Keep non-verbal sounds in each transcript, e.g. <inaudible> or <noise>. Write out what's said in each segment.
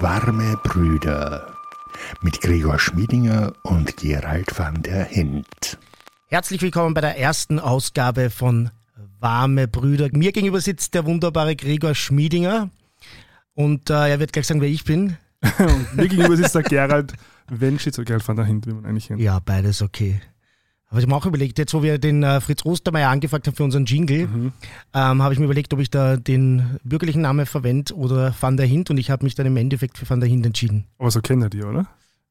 Warme Brüder mit Gregor Schmiedinger und Gerald van der Hint. Herzlich willkommen bei der ersten Ausgabe von Warme Brüder. Mir gegenüber sitzt der wunderbare Gregor Schmiedinger und äh, er wird gleich sagen, wer ich bin. <laughs> und mir gegenüber sitzt der <laughs> Gerald Wenschitz oder Gerald van der Hint, wie man eigentlich kennt. Ja, beides okay. Aber ich habe mir auch überlegt, jetzt wo wir den äh, Fritz Ostermeier angefragt haben für unseren Jingle, mhm. ähm, habe ich mir überlegt, ob ich da den bürgerlichen Namen verwende oder Van der Hint und ich habe mich dann im Endeffekt für Van der Hint entschieden. Aber so kennt er die, oder?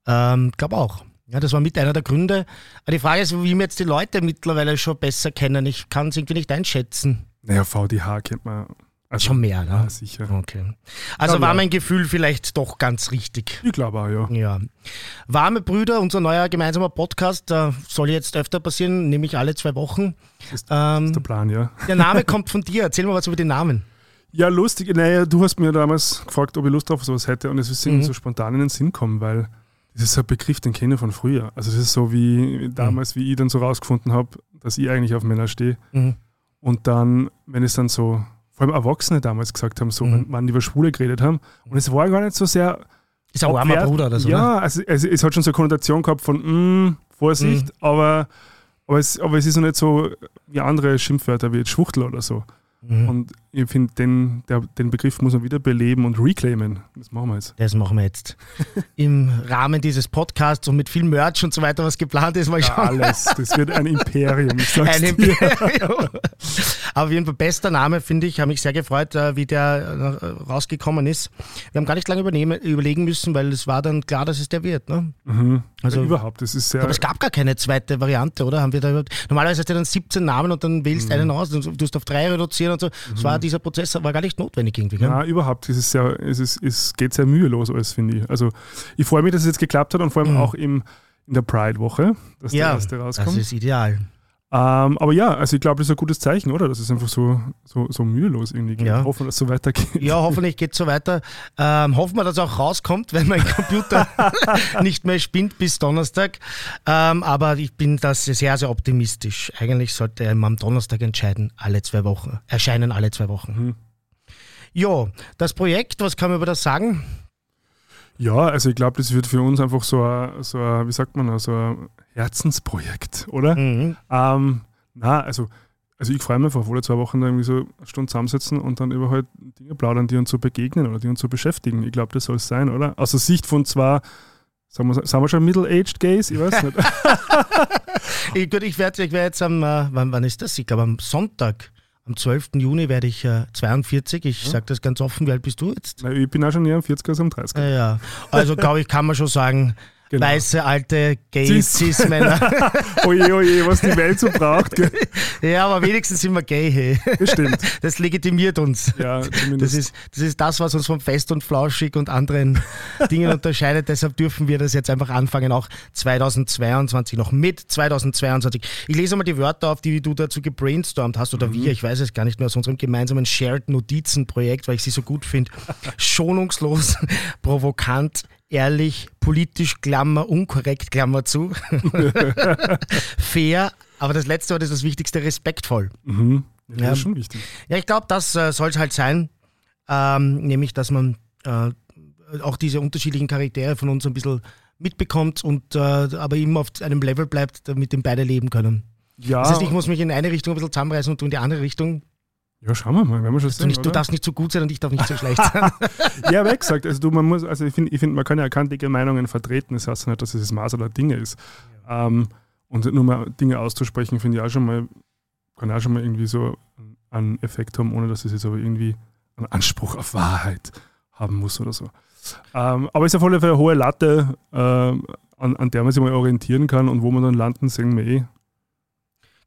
Ähm, glaube auch. Ja, das war mit einer der Gründe. Aber die Frage ist, wie wir jetzt die Leute mittlerweile schon besser kennen. Ich kann es irgendwie nicht einschätzen. Naja, VDH kennt man also, Schon mehr, ne? Ja, sicher. Okay. Also ja, war mein Gefühl vielleicht doch ganz richtig. Ich glaube auch, ja. ja. Warme Brüder, unser neuer gemeinsamer Podcast, äh, soll jetzt öfter passieren, nämlich alle zwei Wochen. Das ist, ähm, ist der Plan, ja. Der Name kommt <laughs> von dir. Erzähl mal was über den Namen. Ja, lustig. Naja, du hast mir damals gefragt, ob ich Lust auf sowas hätte und es ist mhm. so spontan in den Sinn kommen, weil das ist ein Begriff, den kenne ich von früher. Also das ist so wie damals, mhm. wie ich dann so rausgefunden habe, dass ich eigentlich auf Männer stehe. Mhm. Und dann, wenn es dann so vor allem Erwachsene damals gesagt haben, so, mhm. wenn, wenn über Schwule geredet haben. Und es war gar nicht so sehr. Ist ein armer Bruder oder so. Ja, also, also, es hat schon so eine Konnotation gehabt von mm, Vorsicht, mhm. aber, aber, es, aber es ist noch nicht so wie andere Schimpfwörter wie jetzt Schwuchtel oder so. Mhm. Und ich finde, den, den Begriff muss man wieder beleben und reclaimen. Das machen wir jetzt. Das machen wir jetzt. <laughs> Im Rahmen dieses Podcasts und mit viel Merch und so weiter, was geplant ist, mal schauen. Ja, alles. Das wird ein Imperium, ich sag's ein dir. Imperium. Aber auf jeden Fall bester Name, finde ich. Habe mich sehr gefreut, äh, wie der äh, rausgekommen ist. Wir haben gar nicht lange überlegen müssen, weil es war dann klar, dass es der wird. Ne? Mhm. Also ja, überhaupt. Das ist sehr aber es gab gar keine zweite Variante, oder? Haben wir da Normalerweise hast du dann 17 Namen und dann wählst mhm. einen aus. Du musst auf drei reduzieren und so. Mhm. war dieser Prozess war gar nicht notwendig irgendwie. Gell? Ja, überhaupt. Es, ist sehr, es, ist, es geht sehr mühelos alles, finde ich. Also ich freue mich, dass es jetzt geklappt hat und vor allem mhm. auch im, in der Pride-Woche, dass ja, der erste rauskommt. Das ist ideal. Ähm, aber ja, also ich glaube, das ist ein gutes Zeichen, oder? Das ist einfach so, so, so mühelos irgendwie geht. Ja. Hoffen, dass es so weitergeht. Ja, hoffentlich geht es so weiter. Ähm, hoffen wir, dass es auch rauskommt, wenn mein Computer <laughs> nicht mehr spinnt bis Donnerstag. Ähm, aber ich bin da sehr, sehr optimistisch. Eigentlich sollte er am Donnerstag entscheiden, alle zwei Wochen, erscheinen alle zwei Wochen. Mhm. Ja, das Projekt, was kann man über das sagen? Ja, also ich glaube, das wird für uns einfach so ein, so ein wie sagt man, so ein Herzensprojekt, oder? Mhm. Ähm, na, also, also ich freue mich einfach, alle zwei Wochen da irgendwie so eine Stunde zusammensitzen und dann über halt Dinge plaudern, die uns so begegnen oder die uns so beschäftigen. Ich glaube, das soll es sein, oder? Aus der Sicht von zwar Sagen wir, sagen wir schon Middle-Aged Gays? Ich weiß nicht. <laughs> ich, ich werde ich werd jetzt am, äh, wann, wann ist das? Ich glaube am Sonntag am 12. Juni werde ich äh, 42. Ich ja. sage das ganz offen. Wie alt bist du jetzt? Na, ich bin auch schon eher am 40er als am 30er. Ja, ja. Also glaube ich, kann man schon sagen, Genau. Weiße, alte, gay Cis-Männer. <laughs> oje, oje, was die Welt so braucht. Gell? Ja, aber wenigstens sind wir gay. Hey. Das stimmt. Das legitimiert uns. Ja, zumindest. Das ist, das ist das, was uns von Fest und Flauschig und anderen Dingen unterscheidet. Deshalb dürfen wir das jetzt einfach anfangen, auch 2022, noch mit 2022. Ich lese mal die Wörter auf, die du dazu gebrainstormt hast oder mhm. wir, ich weiß es gar nicht mehr, aus unserem gemeinsamen Shared Notizen-Projekt, weil ich sie so gut finde. Schonungslos, <laughs> provokant, ehrlich, politisch, Klammer, unkorrekt, Klammer zu. <laughs> Fair, aber das letzte Wort ist das Wichtigste, respektvoll. Mhm. Ja, das ist schon wichtig. Ja, ich glaube, das äh, soll es halt sein. Ähm, nämlich, dass man äh, auch diese unterschiedlichen Charaktere von uns ein bisschen mitbekommt und äh, aber immer auf einem Level bleibt, damit beide leben können. Ja. Das heißt, ich muss mich in eine Richtung ein bisschen zusammenreißen und du in die andere Richtung. Ja, schauen wir mal, wenn wir schon sehen, du, du darfst nicht zu gut sein und ich darf nicht zu schlecht sein. <laughs> ja, wie gesagt, also du, man muss, also ich finde, ich find, man kann ja kantige Meinungen vertreten, das heißt nicht, dass es das Maß aller Dinge ist. Ja. Ähm, und nur mal Dinge auszusprechen, finde ich auch schon mal, kann auch schon mal irgendwie so einen Effekt haben, ohne dass es jetzt aber irgendwie einen Anspruch auf Wahrheit haben muss oder so. Ähm, aber es ist auf jeden Fall eine hohe Latte, äh, an, an der man sich mal orientieren kann und wo man dann landen, sehen wir eh.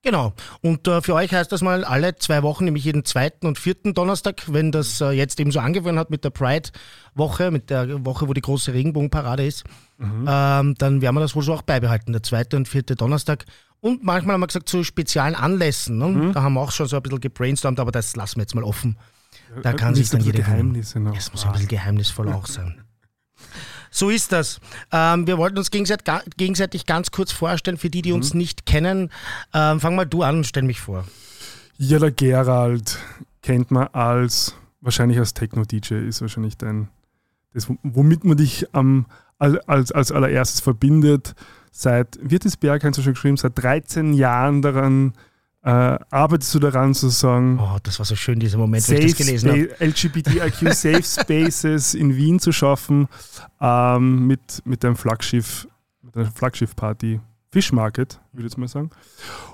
Genau. Und äh, für euch heißt das mal alle zwei Wochen, nämlich jeden zweiten und vierten Donnerstag, wenn das äh, jetzt eben so angefangen hat mit der Pride-Woche, mit der Woche, wo die große Regenbogenparade ist, mhm. ähm, dann werden wir das wohl so auch beibehalten, der zweite und vierte Donnerstag. Und manchmal haben wir gesagt, zu speziellen Anlässen. Ne? Mhm. Da haben wir auch schon so ein bisschen gebrainstormt, aber das lassen wir jetzt mal offen. Da kann sich dann jeder. Geheimnisse noch. Es muss ein bisschen geheimnisvoll auch sein. <laughs> So ist das. Ähm, wir wollten uns gegenseitig, ganz kurz vorstellen, für die, die mhm. uns nicht kennen. Ähm, fang mal du an und stell mich vor. Ja, der Gerald kennt man als, wahrscheinlich als Techno-DJ, ist wahrscheinlich dein, das, womit man dich ähm, als, als allererstes verbindet. Seit, wird das Bergheim so schon geschrieben, seit 13 Jahren daran äh, arbeitest du daran zu sagen. Oh, das war so schön, dieser Moment, wo ich das gelesen habe. LGBTIQ <laughs> Safe Spaces in Wien zu schaffen ähm, mit, mit dem Flaggschiff, mit einer Flaggschiff-Party. Fish Market, würde ich jetzt mal sagen.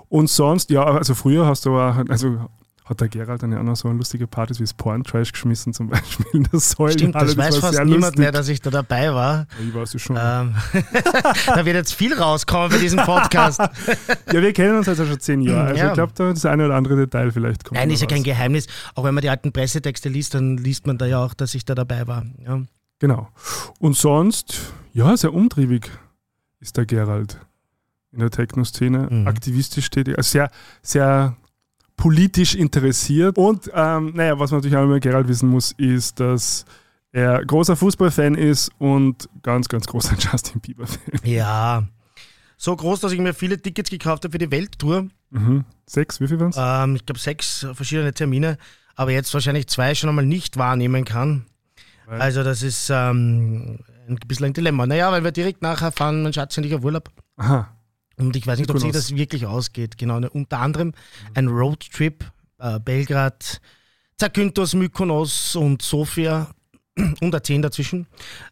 Und sonst, ja, also früher hast du also hat der Gerald dann ja auch noch so lustige Partys wie das Porn Trash geschmissen, zum <laughs> Beispiel in der Säule. Stimmt, das, das weiß fast niemand lustig. mehr, dass ich da dabei war. Ja, ich weiß es schon. Ähm, <laughs> da wird jetzt viel rauskommen bei diesem Podcast. <laughs> ja, wir kennen uns also schon zehn Jahre. Also ja. ich glaube, da das eine oder andere Detail vielleicht kommt. Nein, ist ja kein Geheimnis. Auch wenn man die alten Pressetexte liest, dann liest man da ja auch, dass ich da dabei war. Ja. Genau. Und sonst, ja, sehr umtriebig ist der Gerald in der Techno-Szene, mhm. aktivistisch tätig, also sehr, sehr politisch interessiert. Und ähm, naja, was man natürlich auch immer Gerald wissen muss, ist, dass er großer Fußballfan ist und ganz, ganz großer <laughs> Justin Bieber-Fan. Ja. So groß, dass ich mir viele Tickets gekauft habe für die Welttour. Mhm. Sechs, wie viel waren es? Ähm, ich glaube sechs verschiedene Termine, aber jetzt wahrscheinlich zwei schon einmal nicht wahrnehmen kann. Weil? Also das ist ähm, ein bisschen ein Dilemma. Naja, weil wir direkt nachher fahren, mein Schatz und ich auf Urlaub. Aha. Und ich weiß nicht, ob sich das wirklich ausgeht. Genau, ne, unter anderem ein Roadtrip, äh, Belgrad, Zakynthos, Mykonos und Sofia <clears throat> und Athen dazwischen.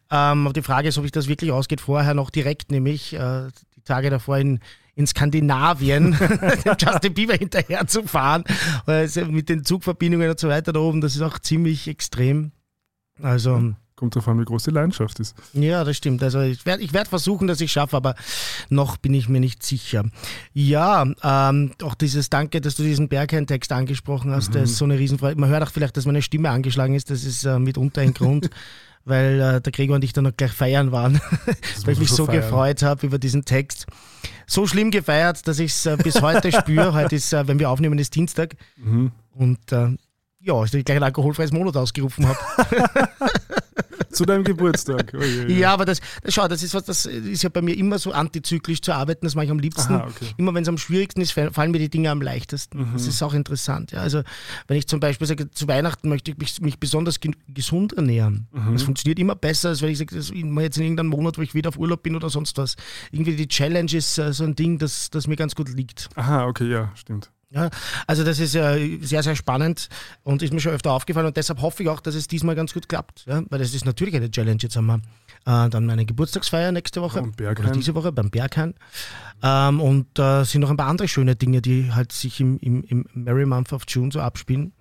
Ähm, aber die Frage ist, ob sich das wirklich ausgeht. Vorher noch direkt, nämlich äh, die Tage davor in, in Skandinavien, <laughs> Justin Bieber hinterher zu fahren, also mit den Zugverbindungen und so weiter da oben, das ist auch ziemlich extrem. Also kommt darauf an, wie groß die Leidenschaft ist. Ja, das stimmt. Also ich werde ich werd versuchen, dass ich schaffe, aber noch bin ich mir nicht sicher. Ja, ähm, auch dieses Danke, dass du diesen Berghain-Text angesprochen hast, mhm. das ist so eine Riesenfreude. Man hört auch vielleicht, dass meine Stimme angeschlagen ist, das ist äh, mitunter ein Grund. <laughs> weil äh, der Gregor und ich dann noch gleich feiern waren, <laughs> weil ich mich so feiern. gefreut habe über diesen Text. So schlimm gefeiert, dass ich es äh, bis heute spüre. Heute ist, äh, wenn wir aufnehmen, ist Dienstag. Mhm. Und äh, ja, ich gleich ein alkoholfreies Monat ausgerufen habe. <laughs> zu deinem Geburtstag. <laughs> Oh je, ja, aber das, schau, das ist was, das ist ja bei mir immer so antizyklisch zu arbeiten, das mache ich am liebsten. Aha, okay. Immer wenn es am schwierigsten ist, fallen mir die Dinge am leichtesten. Mhm. Das ist auch interessant. Ja. Also wenn ich zum Beispiel sage, zu Weihnachten möchte ich mich, mich besonders gesund ernähren. Mhm. Das funktioniert immer besser, als wenn ich sage, das immer jetzt in irgendeinem Monat, wo ich wieder auf Urlaub bin oder sonst was. Irgendwie die Challenge ist äh, so ein Ding, das, das mir ganz gut liegt. Aha, okay, ja, stimmt. Ja, also das ist ja sehr, sehr spannend und ist mir schon öfter aufgefallen und deshalb hoffe ich auch, dass es diesmal ganz gut klappt. Ja? Weil das ist natürlich eine Challenge. Jetzt haben wir äh, dann meine Geburtstagsfeier nächste Woche oder diese Woche beim Berghain ähm, und äh, sind noch ein paar andere schöne Dinge, die halt sich im, im, im Merry Month of June so abspielen.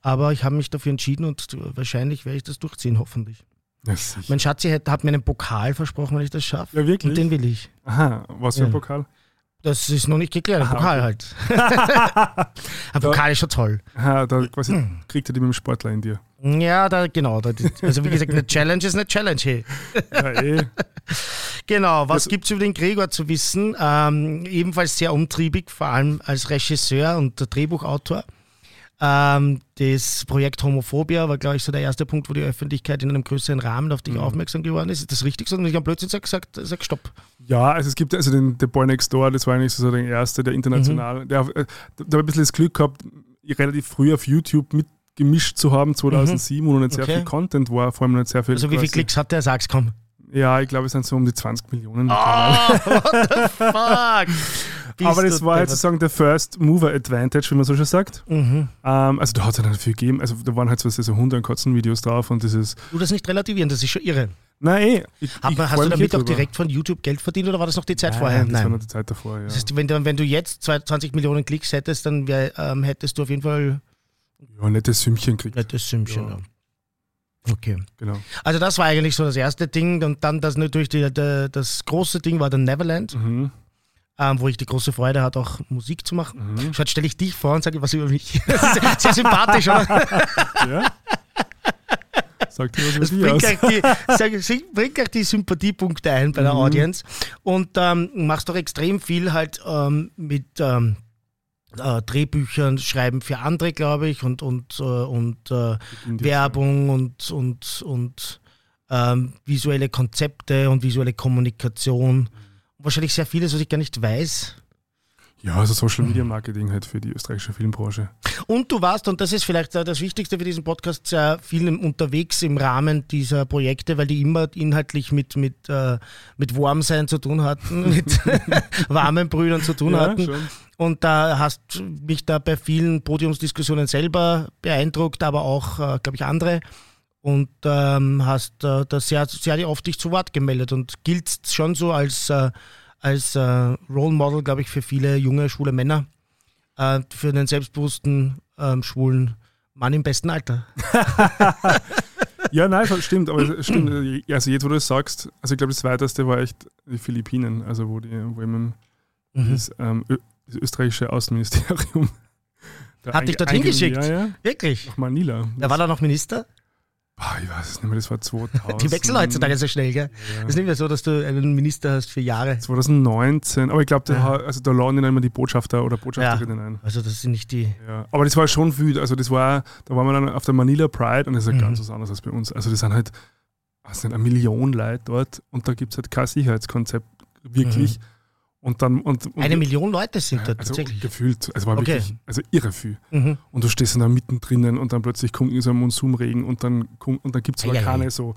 Aber ich habe mich dafür entschieden und wahrscheinlich werde ich das durchziehen, hoffentlich. Ja, mein Schatzi hat, hat, mir einen Pokal versprochen, wenn ich das schaffe. Ja, wirklich? Und den will ich. Aha, was für ein Pokal? Das ist noch nicht geklärt, ein Aha, Pokal okay. halt. <laughs> <laughs> ein Pokal ist schon toll. Aha, da quasi kriegt er die mit dem Sportler in dir. Ja, da, genau. Da, also wie gesagt, eine Challenge ist eine Challenge. Hey. Ja, eh. <laughs> Genau, was gibt es über den Gregor zu wissen? Ähm, ebenfalls sehr umtriebig, vor allem als Regisseur und Drehbuchautor. Ähm, das Projekt Homophobia war, glaube ich, so der erste Punkt, wo die Öffentlichkeit in einem größeren Rahmen auf dich mhm. aufmerksam geworden ist. Ist das richtig so? Und ich habe plötzlich gesagt, sag Stopp. Ja, also es gibt also den The Boy Next Door, das war eigentlich so der erste, der international, mhm. der, äh, habe ein bisschen das Glück gehabt, relativ früh auf YouTube mitgemischt zu haben, 2007, mhm. wo noch nicht sehr okay. viel Content war, vor allem nicht sehr viel. Also wie viele Klicks hat der? Sag's, komm. Ja, ich glaube, es sind so um die 20 Millionen. Oh, <laughs> what the fuck? Aber das war halt sozusagen der First Mover Advantage, wie man so schon sagt. Mhm. Ähm, also da hat es dann viel gegeben. Also da waren halt so, so Hunde- und Katzen-Videos drauf und dieses. Du das nicht relativieren, das ist schon irre. Nein, eh. Ich, ich man, hast du damit auch direkt von YouTube Geld verdient oder war das noch die Zeit Nein, vorher? Das Nein, das war noch die Zeit davor, ja. Das heißt, wenn du, wenn du jetzt 20 Millionen Klicks hättest, dann wär, ähm, hättest du auf jeden Fall. Ja, nettes Sümmchen gekriegt. Nettes Sümmchen, ja. ja. Okay. Genau. Also das war eigentlich so das erste Ding und dann das natürlich die, die, das große Ding war dann Neverland. Mhm ähm, wo ich die große Freude hatte, auch Musik zu machen. Mhm. Schaut, stelle ich dich vor und sage was über mich. <laughs> sehr, sehr sympathisch, oder? Ja. Sagt dir was über das bringt auch, die, bringt auch die Sympathiepunkte ein bei der mhm. Audience und ähm, machst doch extrem viel halt ähm, mit ähm, äh, Drehbüchern schreiben für andere, glaube ich, und, und, äh, und äh, Werbung und, und, und ähm, visuelle Konzepte und visuelle Kommunikation. Mhm wahrscheinlich sehr vieles, was ich gar nicht weiß. Ja, also Social Media Marketing halt für die österreichische Filmbranche. Und du warst, und das ist vielleicht das Wichtigste für diesen Podcast, sehr viel unterwegs im Rahmen dieser Projekte, weil die immer inhaltlich mit, mit, äh, mit Warmsein zu tun hatten, <laughs> mit <laughs> warmen Brüdern zu tun Ja, hatten. schon. Und da hast mich da bei vielen Podiumsdiskussionen selber beeindruckt, aber auch, äh, glaube ich, andere. Und ähm, hast äh, da sehr, sehr oft dich zu Wort gemeldet und gilt schon so als, äh, als äh, Role Model, glaube ich, für viele junge, schwule Männer, äh, für einen selbstbewussten, ähm, schwulen Mann im besten Alter. <laughs> Ja, nein, stimmt, aber stimmt. Also jetzt, wo du es sagst, also ich glaube, das weiteste war echt die Philippinen, also wo die, wo eben Mhm. das, ähm, das österreichische Außenministerium da <laughs> Hat dich dorthin geschickt? Ja, ja, Wirklich? nach Manila. Da war da noch Minister? Boah, ich weiß es nicht mehr, das war 2000. <laughs> Die wechseln heutzutage so schnell, gell? Ja. Es ist nicht mehr so, dass du einen Minister hast für Jahre. 2019, aber ich glaube, da, Ja. also da laden dann immer die Botschafter oder Botschafterinnen ein. Also das sind nicht die. Ja. Aber das war schon viel, also das war, da waren wir dann auf der Manila Pride und das ist ja Mhm. ganz was anderes als bei uns. Also das sind halt, was nicht, eine Million Leute dort und da gibt es halt kein Sicherheitskonzept, wirklich. Und dann, und, und. Eine Million Leute sind ja, dort also tatsächlich. gefühlt, also war Okay. wirklich, also irre viel. Mhm. Und du stehst dann da mittendrin und dann plötzlich kommt so ein Monsumregen und dann, und dann gibt es Eieiei. keine so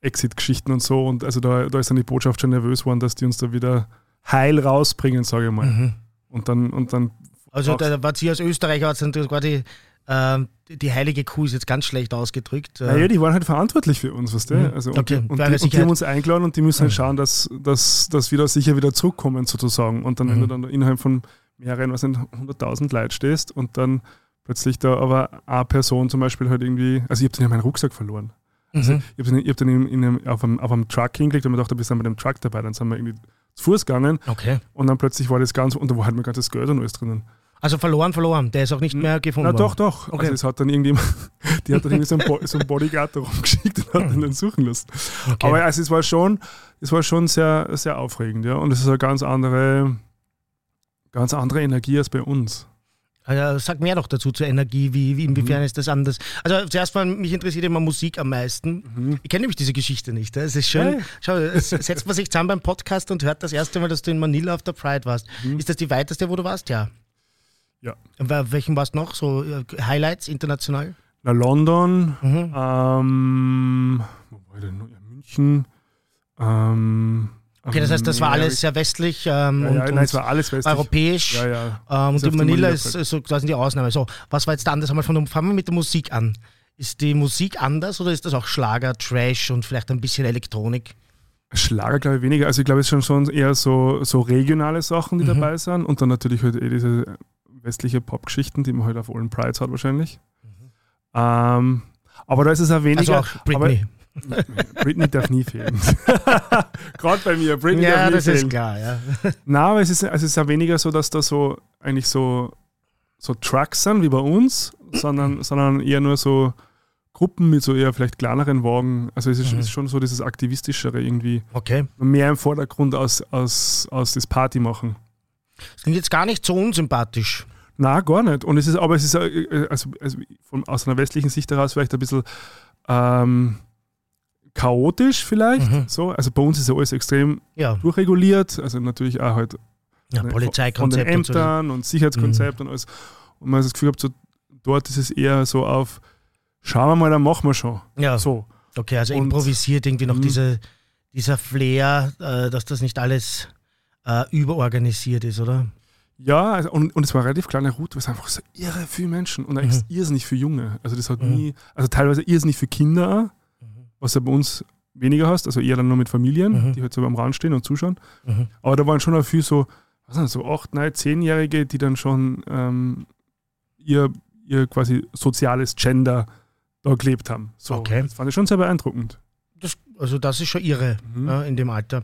Exit-Geschichten und so. Und also da, da ist dann die Botschaft schon nervös geworden, dass die uns da wieder heil rausbringen, sage ich mal. Mhm. Und dann, und dann Also da war sie als Österreicher quasi ähm, die heilige Kuh ist jetzt ganz schlecht ausgedrückt. Äh, Naja, die waren halt verantwortlich für uns, weißt du? Mhm. Also, und, Okay, die, und, die, und die haben uns eingeladen und die müssen halt Mhm. schauen, dass, dass, dass wir da sicher wieder zurückkommen, sozusagen. Und dann, wenn Mhm. du dann innerhalb von mehreren, was nicht, 100.000 Leute stehst und dann plötzlich da aber eine Person zum Beispiel halt irgendwie, also ich habe dann ja meinen Rucksack verloren. Also mhm. ich habe hab dann in, in einem, auf, einem, auf einem Truck hingelegt und mir gedacht, wir sind mit dem Truck dabei. Dann sind wir irgendwie zu Fuß gegangen Okay. und dann plötzlich war das ganz, und da war halt mein ganzes Geld und alles drinnen. Also verloren, verloren. Der ist auch nicht mehr gefunden Na doch, worden. doch. Okay. Also es hat dann irgendjemand, <laughs> die hat dann irgendwie so einen, Bo so einen Bodyguard da rumgeschickt und hat ihn dann <laughs> suchen lassen. Okay. Aber also es war schon, es war schon sehr, sehr aufregend, ja. Und es ist eine ganz andere, ganz andere Energie als bei uns. Also, sag mehr doch dazu zur Energie, wie, wie Mhm. inwiefern ist das anders? Also zuerst mal, mich interessiert immer Musik am meisten. Ich kenne nämlich diese Geschichte nicht. Es ist schön. Hey. Schau, <laughs> setzt man sich zusammen beim Podcast und hört das erste Mal, dass du in Manila auf der Pride warst. Ist das die weiteste, wo du warst? Ja. Ja. Welchem warst du noch? So äh, Highlights international? Na, London, Mhm. ähm, wo war denn noch? Ja, München, ähm, Okay, das heißt, das war Amerika- alles sehr westlich ähm, Ja, und, ja, und nein, es war alles westlich. europäisch. Ja, ja. Ähm, und in die Manila ist so quasi die Ausnahme. So, was war jetzt da anders? Einmal von, der- fangen wir mit der Musik an. Ist die Musik anders oder ist das auch Schlager, Trash und vielleicht ein bisschen Elektronik? Schlager glaube ich weniger. Also ich glaube, es sind schon eher so, so regionale Sachen, die Mhm. dabei sind. Und dann natürlich halt eh diese westliche Popgeschichten, die man halt auf allen Prides hat wahrscheinlich. Ähm, aber da ist es auch Also weniger. auch Britney. Aber Britney darf nie fehlen. <laughs> Gerade bei mir, Britney ja, darf nie das fehlen. ist klar, ja. Nein, aber es ist, also es ist auch weniger so, dass da so eigentlich so, so Trucks sind wie bei uns, sondern, sondern eher nur so Gruppen mit so eher vielleicht kleineren Wagen. Also es ist, Mhm. schon so dieses Aktivistischere irgendwie Okay. mehr im Vordergrund aus, aus, aus das Party machen. Das klingt jetzt gar nicht so unsympathisch. Na, gar nicht. Und es ist, aber es ist äh, also, also von, aus einer westlichen Sicht heraus vielleicht ein bisschen ähm, chaotisch vielleicht. Mhm. So. Also bei uns ist ja alles extrem Ja, durchreguliert. Also natürlich auch halt ja ne, von den Polizeikonzept und so. Ämtern und Sicherheitskonzept und alles. Und man hat das Gefühl gehabt, so, dort ist es eher so auf, schauen wir mal, dann machen wir schon. Ja, So. okay, also Und- improvisiert irgendwie noch Mhm. diese, dieser Flair, äh, dass das nicht alles äh, überorganisiert ist, oder? Ja, also, und, und es war eine relativ kleine Route, es waren einfach so irre viele Menschen und eigentlich Mhm. irrsinnig für Junge. Also das hat Mhm. nie, also teilweise irrsinnig für Kinder was du bei uns weniger hast, also eher dann nur mit Familien, Mhm. die halt so am Rand stehen und zuschauen. Mhm. Aber da waren schon auch viel so, was sind das, so acht, neun, zehnjährige, die dann schon ähm, ihr, ihr quasi soziales Gender da gelebt haben. So, Okay. Das fand ich schon sehr beeindruckend. Das, also das ist schon irre Mhm. ja, in dem Alter.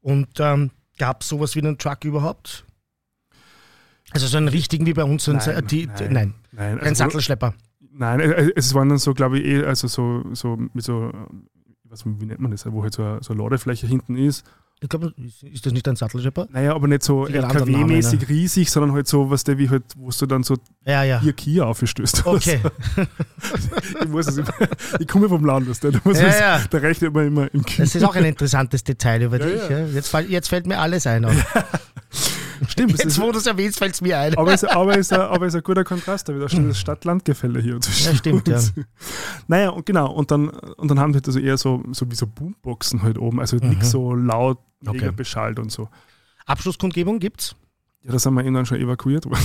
Und ähm, gab es sowas wie einen Truck überhaupt? Also so einen richtigen wie bei uns? so einen Nein, Sa- die, nein. nein, Nein, also, Sattelschlepper. nein, äh, es waren dann so, glaube ich, eh, also so, so mit so, ähm, was, wie nennt man das, wo halt so, eine- so eine Ladefläche hinten ist. Ich glaube, ist, das nicht ein Sattelschlepper? Naja, aber nicht so LKW-mäßig riesig, sondern halt so, was der wie halt, wo du dann so Ja, ja. vier Kia aufstößt. Okay. <laughs> ich muss es ich komme vom Land, da, Ja, ja. da rechnet man immer im Kia. Das ist auch ein interessantes Detail über dich. ja. Jetzt, jetzt fällt mir alles ein. <laughs> Stimmt, es Jetzt, ist, wo du es erwähnst, fällt es mir ein. aber es aber es, <laughs> aber es ist ein guter Kontrast, da wieder das Stadt-Land-Gefälle hier Ja, stimmt, ja. Naja, und genau, und dann, und dann haben sie halt also eher so, so wie so Boomboxen halt oben, also nichts so laut, mega Mhm. Okay. beschallt und so. Abschlusskundgebung gibt's? Ja, da sind wir eben dann schon evakuiert worden.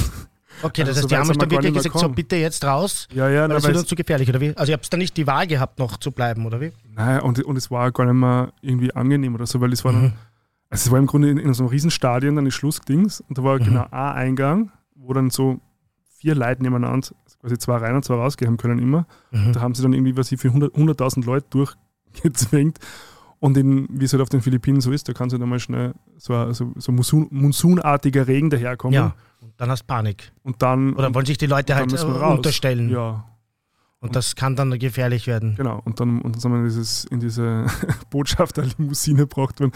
Okay, Also das heißt, so die haben euch dann wirklich gesagt, so bitte jetzt raus, Ja, ja, weil weil wird es- uns zu gefährlich, oder wie? Also ihr habt da nicht die Wahl gehabt, noch zu bleiben, oder wie? Nein, und, und es war gar nicht mehr irgendwie angenehm oder so, weil es war dann, Mhm. Also es war im Grunde in, in so einem Riesenstadion dann die Schlussdings und da war Mhm. genau ein Eingang, wo dann so vier Leute nebeneinander, also quasi zwei rein und zwei rausgehen haben können immer. Mhm. Da haben sie dann irgendwie, was ich für 100 100.000 Leute durchgezwängt. Und in, wie es halt auf den Philippinen so ist, da kann so dann mal schnell so, ein- so, so Monsun, monsunartiger Regen daherkommen. Ja, und dann hast du Panik. Und dann, Oder wollen sich die Leute halt äh, unterstellen. ja, Und das kann dann gefährlich werden. Genau, und dann, und dann sind wir in, dieses, in diese <laughs> Botschafterlimousine gebracht worden.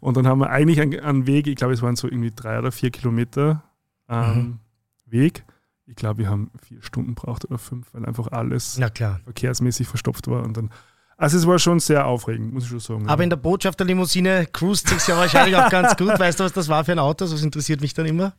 Und dann haben wir eigentlich einen, einen Weg, ich glaube, es waren so irgendwie drei oder vier Kilometer ähm, Mhm. Weg. Ich glaube, wir haben vier Stunden braucht oder fünf, weil einfach alles verkehrsmäßig verstopft war. Und dann, also es war schon sehr aufregend, muss ich schon sagen. Aber in der Botschafterlimousine cruist sich ja wahrscheinlich auch ganz gut. Weißt du, was das war für ein Auto? Das interessiert mich dann immer.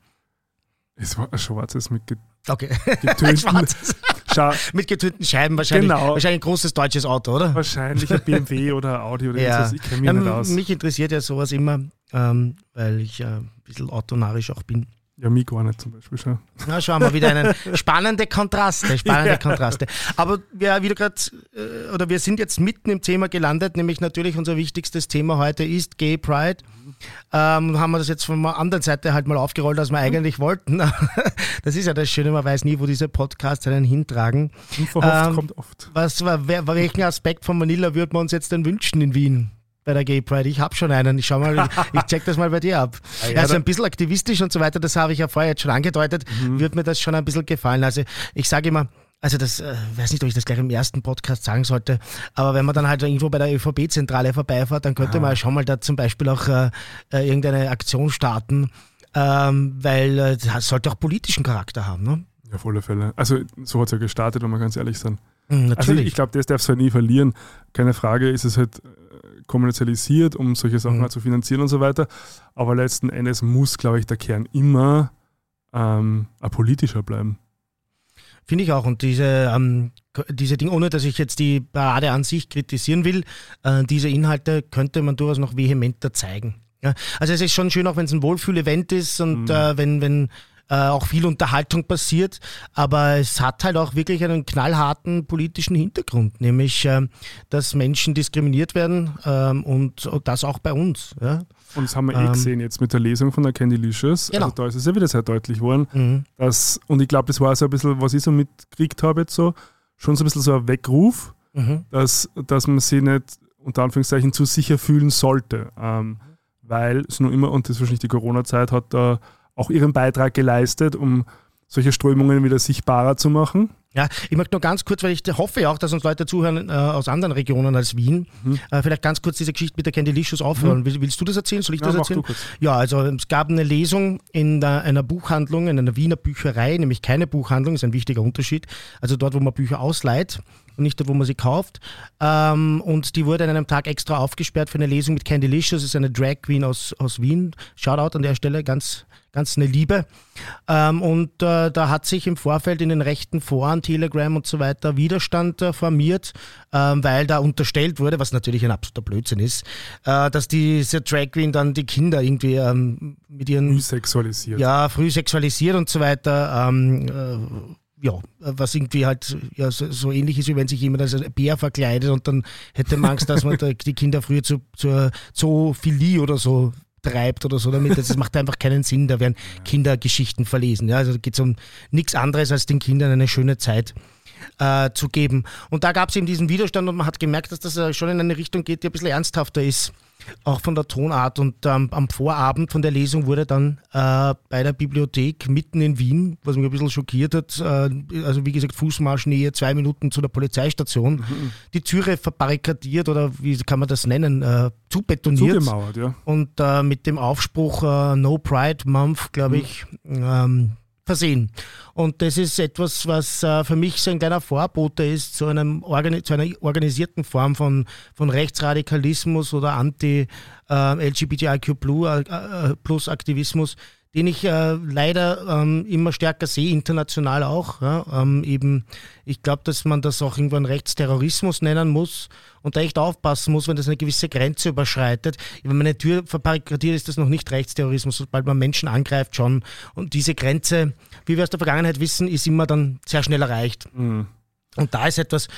es war ein schwarzes mit Okay. getönten, <laughs> Schwarzes. Scha <laughs> Mit getönten Scheiben wahrscheinlich. Genau. Wahrscheinlich ein großes deutsches Auto, oder? wahrscheinlich ein BMW <laughs> oder ein Audi oder Ja. Ich kenne mich Ja, nicht aus. mich interessiert ja sowas immer, ähm, weil ich äh, ein bisschen autonarisch auch bin. Ja, mich gar nicht zum Beispiel schon. Na, schauen wir wieder einen <laughs> spannende Kontraste, <laughs> spannende Ja. Kontraste. Aber wir, wie du gerade, äh, oder wir sind jetzt mitten im Thema gelandet, nämlich natürlich unser wichtigstes Thema heute ist Gay Pride. Ähm, haben wir das jetzt von der anderen Seite halt mal aufgerollt, als wir eigentlich wollten. <laughs> Das ist ja das Schöne, man weiß nie, wo diese Podcasts einen hintragen. Unverhofft Ähm, kommt oft. Was, wer, welchen Aspekt von Manila würden wir uns jetzt denn wünschen in Wien? Bei der Gay Pride. Ich habe schon einen. Ich schau mal, ich, check das mal bei dir ab. <laughs> ja, also ein bisschen aktivistisch und so weiter, das habe ich ja vorher jetzt schon angedeutet, Mhm. wird mir das schon ein bisschen gefallen. Also ich sage immer, also das, äh, weiß nicht, ob ich das gleich im ersten Podcast sagen sollte, aber wenn man dann halt irgendwo bei der ÖVP-Zentrale vorbeifährt, dann könnte man ja schon mal da zum Beispiel auch äh, äh, irgendeine Aktion starten, ähm, weil äh, das sollte auch politischen Charakter haben. Ne? Ja, auf alle Fälle. Also so hat es ja gestartet, wenn wir ganz ehrlich sein. Mhm, Also natürlich. ich, ich glaube, das darf es halt nie verlieren. Keine Frage, ist es halt äh, kommerzialisiert, um solche Sachen Mhm. halt zu finanzieren und so weiter. Aber letzten Endes muss, glaube ich, der Kern immer ähm, ein politischer bleiben. Finde ich auch. Und diese, ähm, diese Dinge, ohne dass ich jetzt die Parade an sich kritisieren will, äh, diese Inhalte könnte man durchaus noch vehementer zeigen. Ja? Also es ist schon schön, auch wenn es ein Wohlfühl-Event ist und Mhm. äh, wenn, wenn äh, auch viel Unterhaltung passiert, aber es hat halt auch wirklich einen knallharten politischen Hintergrund, nämlich, ähm, dass Menschen diskriminiert werden ähm, und, und das auch bei uns. Ja? Und das haben wir eh Ähm, gesehen jetzt mit der Lesung von der Candy Licious. Genau. Also da ist es ja wieder sehr deutlich geworden. Mhm. Dass, und ich glaube, das war so ein bisschen, was ich so mitgekriegt habe jetzt so, schon so ein bisschen so ein Weckruf, Mhm. dass, dass man sich nicht unter Anführungszeichen zu sicher fühlen sollte. Ähm, weil es nur immer, und das ist wahrscheinlich die Corona-Zeit, hat da auch ihren Beitrag geleistet, um solche Strömungen wieder sichtbarer zu machen. Ja, ich möchte nur ganz kurz, weil ich hoffe ja auch, dass uns Leute zuhören äh, aus anderen Regionen als Wien, Mhm. äh, vielleicht ganz kurz diese Geschichte mit der Candelicious aufhören. Will, willst du das erzählen? Soll ich Ja, das erzählen? Ja, also es gab eine Lesung in der, einer Buchhandlung, in einer Wiener Bücherei, nämlich keine Buchhandlung, ist ein wichtiger Unterschied. Also dort, wo man Bücher ausleiht und nicht dort, wo man sie kauft. Ähm, und die wurde an einem Tag extra aufgesperrt für eine Lesung mit Candelicious, das ist eine Drag Queen aus, aus Wien. Shoutout an der Stelle, ganz, ganz eine Liebe. Ähm, und äh, da hat sich im Vorfeld in den rechten Foren, Telegram und so weiter Widerstand äh, formiert, ähm, weil da unterstellt wurde, was natürlich ein absoluter Blödsinn ist, äh, dass diese Drag Queen dann die Kinder irgendwie ähm, mit ihren Früh sexualisiert. ja, früh sexualisiert und so weiter. Ähm, äh, ja, was irgendwie halt ja, so, so ähnlich ist, wie wenn sich jemand als Bär verkleidet und dann hätte man Angst, dass man <laughs> da die Kinder früher zu, zur Zoophilie oder so treibt oder so damit. Das macht einfach keinen Sinn, da werden Kindergeschichten verlesen. Ja, also da geht es um nichts anderes, als den Kindern eine schöne Zeit äh, zu geben. Und da gab es eben diesen Widerstand und man hat gemerkt, dass das äh, schon in eine Richtung geht, die ein bisschen ernsthafter ist, auch von der Tonart. Und ähm, am Vorabend von der Lesung wurde dann äh, bei der Bibliothek mitten in Wien, was mich ein bisschen schockiert hat, äh, also wie gesagt, Fußmarschnähe, zwei Minuten zu der Polizeistation, die Türe verbarrikadiert oder wie kann man das nennen, äh, zubetoniert Zugemauert, ja. und äh, mit dem Aufspruch äh, No Pride Month, glaube ich, ähm, versehen. Und das ist etwas, was äh, für mich so ein kleiner Vorbote ist zu, einem zu einer organisierten Form von, von Rechtsradikalismus oder Anti-LGBTIQ-Plus-Aktivismus, den ich äh, leider ähm, immer stärker sehe, international auch. Ja? Ähm, eben, ich glaube, dass man das auch irgendwann Rechtsterrorismus nennen muss und da echt aufpassen muss, wenn das eine gewisse Grenze überschreitet. Wenn man eine Tür verbarrikadiert, ist das noch nicht Rechtsterrorismus, sobald man Menschen angreift schon. Und diese Grenze, wie wir aus der Vergangenheit wissen, ist immer dann sehr schnell erreicht. Mhm. Und da ist etwas,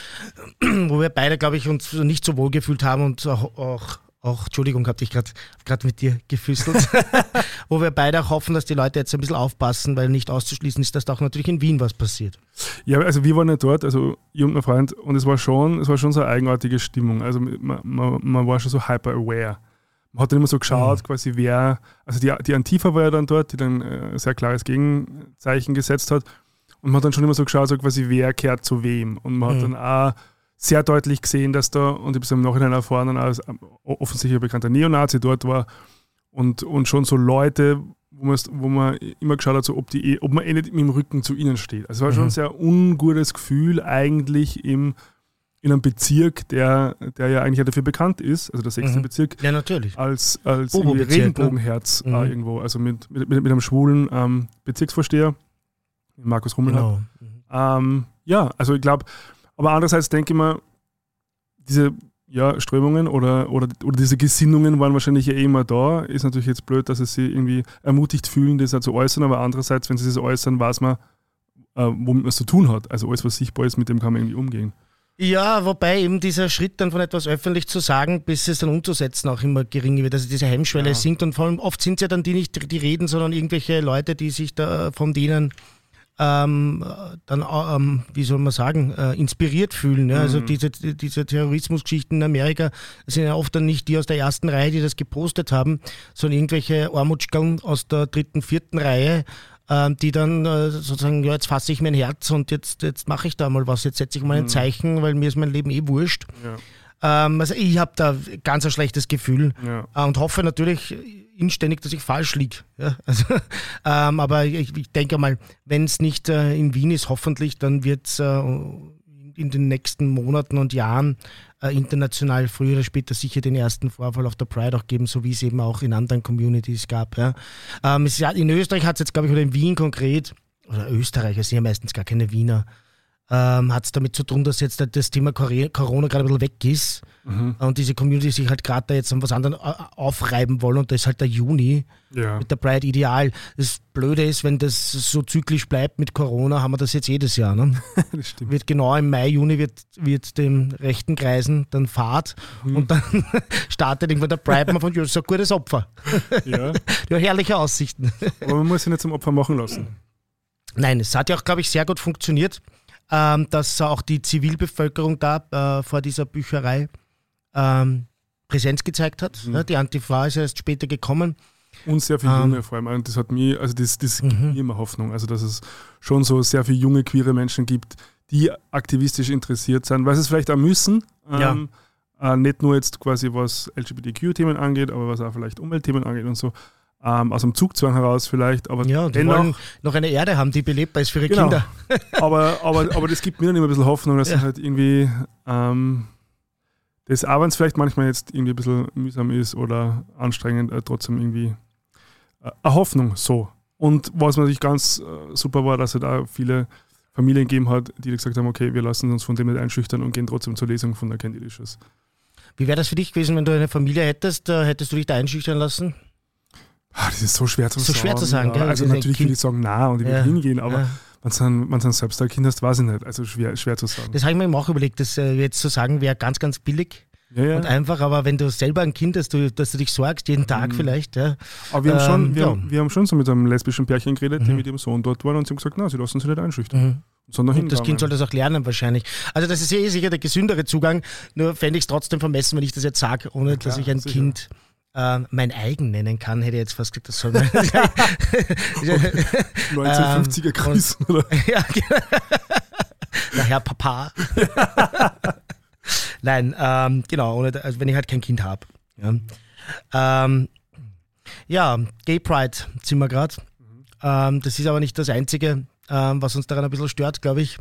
wo wir beide, glaube ich, uns nicht so wohl gefühlt haben und auch, auch auch, Entschuldigung, habe ich gerade mit dir gefüßelt, <laughs> wo wir beide auch hoffen, dass die Leute jetzt ein bisschen aufpassen, weil nicht auszuschließen ist, dass da auch natürlich in Wien was passiert. Ja, also wir waren ja dort, also ich und mein Freund, und es war schon, es war schon so eine eigenartige Stimmung. Also man, man, man war schon so hyper aware. Man hat dann immer so geschaut, mhm. quasi wer, also die, die Antifa war ja dann dort, die dann ein äh, sehr klares Gegenzeichen gesetzt hat. Und man hat dann schon immer so geschaut, so quasi wer kehrt zu wem. Und man mhm. hat dann auch sehr deutlich gesehen, dass da, und ich habe es im Nachhinein erfahren, als offensichtlich ein bekannter Neonazi dort war und, und schon so Leute, wo man, wo man immer geschaut hat, so, ob, die, ob man eh nicht mit dem Rücken zu ihnen steht. Also es war mhm. schon ein sehr ungutes Gefühl eigentlich im, in einem Bezirk, der, der ja eigentlich dafür bekannt ist, also der sechste mhm. Bezirk, ja, natürlich. als, als ne? Regenbogenherz ne? mhm. irgendwo, also mit, mit, mit, einem schwulen ähm, Bezirksvorsteher, Markus Rummel genau. Ähm, ja, also ich glaube, aber andererseits denke ich mir, diese ja, Strömungen oder, oder, oder diese Gesinnungen waren wahrscheinlich ja eh immer da. Ist natürlich jetzt blöd, dass sie sich irgendwie ermutigt fühlen, das zu äußern, aber andererseits, wenn sie das äußern, weiß man, äh, womit man es zu tun hat. Also alles, was sichtbar ist, mit dem kann man irgendwie umgehen. Ja, wobei eben dieser Schritt dann von etwas öffentlich zu sagen, bis es dann umzusetzen auch immer geringer wird. Also diese Hemmschwelle ja. sinkt und vor allem oft sind es ja dann die nicht die reden, sondern irgendwelche Leute, die sich da von denen ähm, dann, ähm, wie soll man sagen, äh, inspiriert fühlen. Ja? Also mhm. diese, diese Terrorismusgeschichten in Amerika sind ja oft dann nicht die aus der ersten Reihe, die das gepostet haben, sondern irgendwelche Ormutschkeln aus der dritten, vierten Reihe, ähm, die dann äh, sozusagen, ja, jetzt fasse ich mein Herz und jetzt, jetzt mache ich da mal was, jetzt setze ich mal ein mhm. Zeichen, weil mir ist mein Leben eh wurscht. Ja. Ähm, also ich habe da ganz ein schlechtes Gefühl ja. äh, und hoffe natürlich inständig, dass ich falsch liege. Ja, <laughs> also, ähm, aber ich, ich, denke mal, wenn es nicht äh, in Wien ist, hoffentlich, dann wird es äh, in den nächsten Monaten und Jahren äh, international früher oder später sicher den ersten Vorfall auf der Pride auch geben, so wie es eben auch in anderen Communities gab. Ja. Ähm, es, in Österreich hat es jetzt, glaube ich, oder in Wien konkret, oder Österreich, es sind ja meistens gar keine Wiener, ähm, hat es damit zu tun, dass jetzt das Thema Corona gerade ein bisschen weg ist mhm. und diese Community sich halt gerade da jetzt an was anderes aufreiben wollen und das ist halt der Juni ja. mit der Pride Ideal. Das Blöde ist, wenn das so zyklisch bleibt mit Corona, haben wir das jetzt jedes Jahr. Ne? <laughs> Wird genau im Mai, Juni wird, wird den rechten Kreisen dann Fahrt mhm. und dann <laughs> startet irgendwann der Pride man von so ein gutes Opfer. Ja. <laughs> ja, herrliche Aussichten. Aber man muss sich nicht zum Opfer machen lassen. Nein, es hat ja auch, glaube ich, sehr gut funktioniert ähm, dass auch die Zivilbevölkerung da äh, vor dieser Bücherei ähm, Präsenz gezeigt hat. Mhm. Ja, die Antifa ist erst später gekommen. Und sehr viele Junge ähm, vor allem. Und das hat mir, also das, das gibt mhm. mir immer Hoffnung. Also dass es schon so sehr viele junge, queere Menschen gibt, die aktivistisch interessiert sind, weil sie es vielleicht auch müssen. Ähm, ja. äh, nicht nur jetzt quasi was LGBTQ-Themen angeht, aber was auch vielleicht Umweltthemen angeht und so ähm, aus dem Zugzwang heraus vielleicht. Aber ja, die dennoch, wollen noch eine Erde haben, die belebbar ist für ihre genau. Kinder. <laughs> aber, aber, aber das gibt mir dann immer ein bisschen Hoffnung, dass ja. halt irgendwie ähm, das, auch wenn es vielleicht manchmal jetzt irgendwie ein bisschen mühsam ist oder anstrengend, äh, trotzdem irgendwie äh, eine Hoffnung so. Und was natürlich ganz äh, super war, dass es da viele Familien gegeben hat, die gesagt haben, okay, wir lassen uns von dem nicht einschüchtern und gehen trotzdem zur Lesung von der Candy. Wie wäre das für dich gewesen, wenn du eine Familie hättest? Äh, hättest du dich da einschüchtern lassen? Ach, das ist so schwer zu so sagen. schwer zu sagen, ja. Also natürlich will ich sagen, na und ich will ja. hingehen, aber ja. wenn du dann selbst ein Kind hast, weiß ich nicht. Also schwer, schwer zu sagen. Das habe ich mir auch überlegt, das äh, jetzt zu sagen wäre ganz, ganz billig. Ja, ja. Und einfach, aber wenn du selber ein Kind hast, du, dass du dich sorgst, jeden Tag mhm. vielleicht. Ja. Aber wir haben, schon, ähm, wir, ja. haben, wir haben schon so mit einem lesbischen Pärchen geredet, mhm. die mit ihrem Sohn dort waren und sie haben gesagt, na, sie lassen sich nicht einschüchtern. Mhm. Und das Kind soll das auch lernen wahrscheinlich. Also das ist eh sicher der gesündere Zugang, nur fände ich es trotzdem vermessen, wenn ich das jetzt sage, ohne klar, dass ich ein sicher. Kind äh, mein eigen nennen kann, hätte ich jetzt fast gesagt, das soll man. <laughs> <laughs> 1950er ähm, Grüßen, <laughs> oder? ja, genau. Na, Herr Papa. Nein, ähm, genau, ohne, also wenn ich halt kein Kind habe. Ja. Ähm, ja, Gay Pride sind wir gerade. Mhm. Ähm, das ist aber nicht das Einzige, ähm, was uns daran ein bisschen stört, glaube ich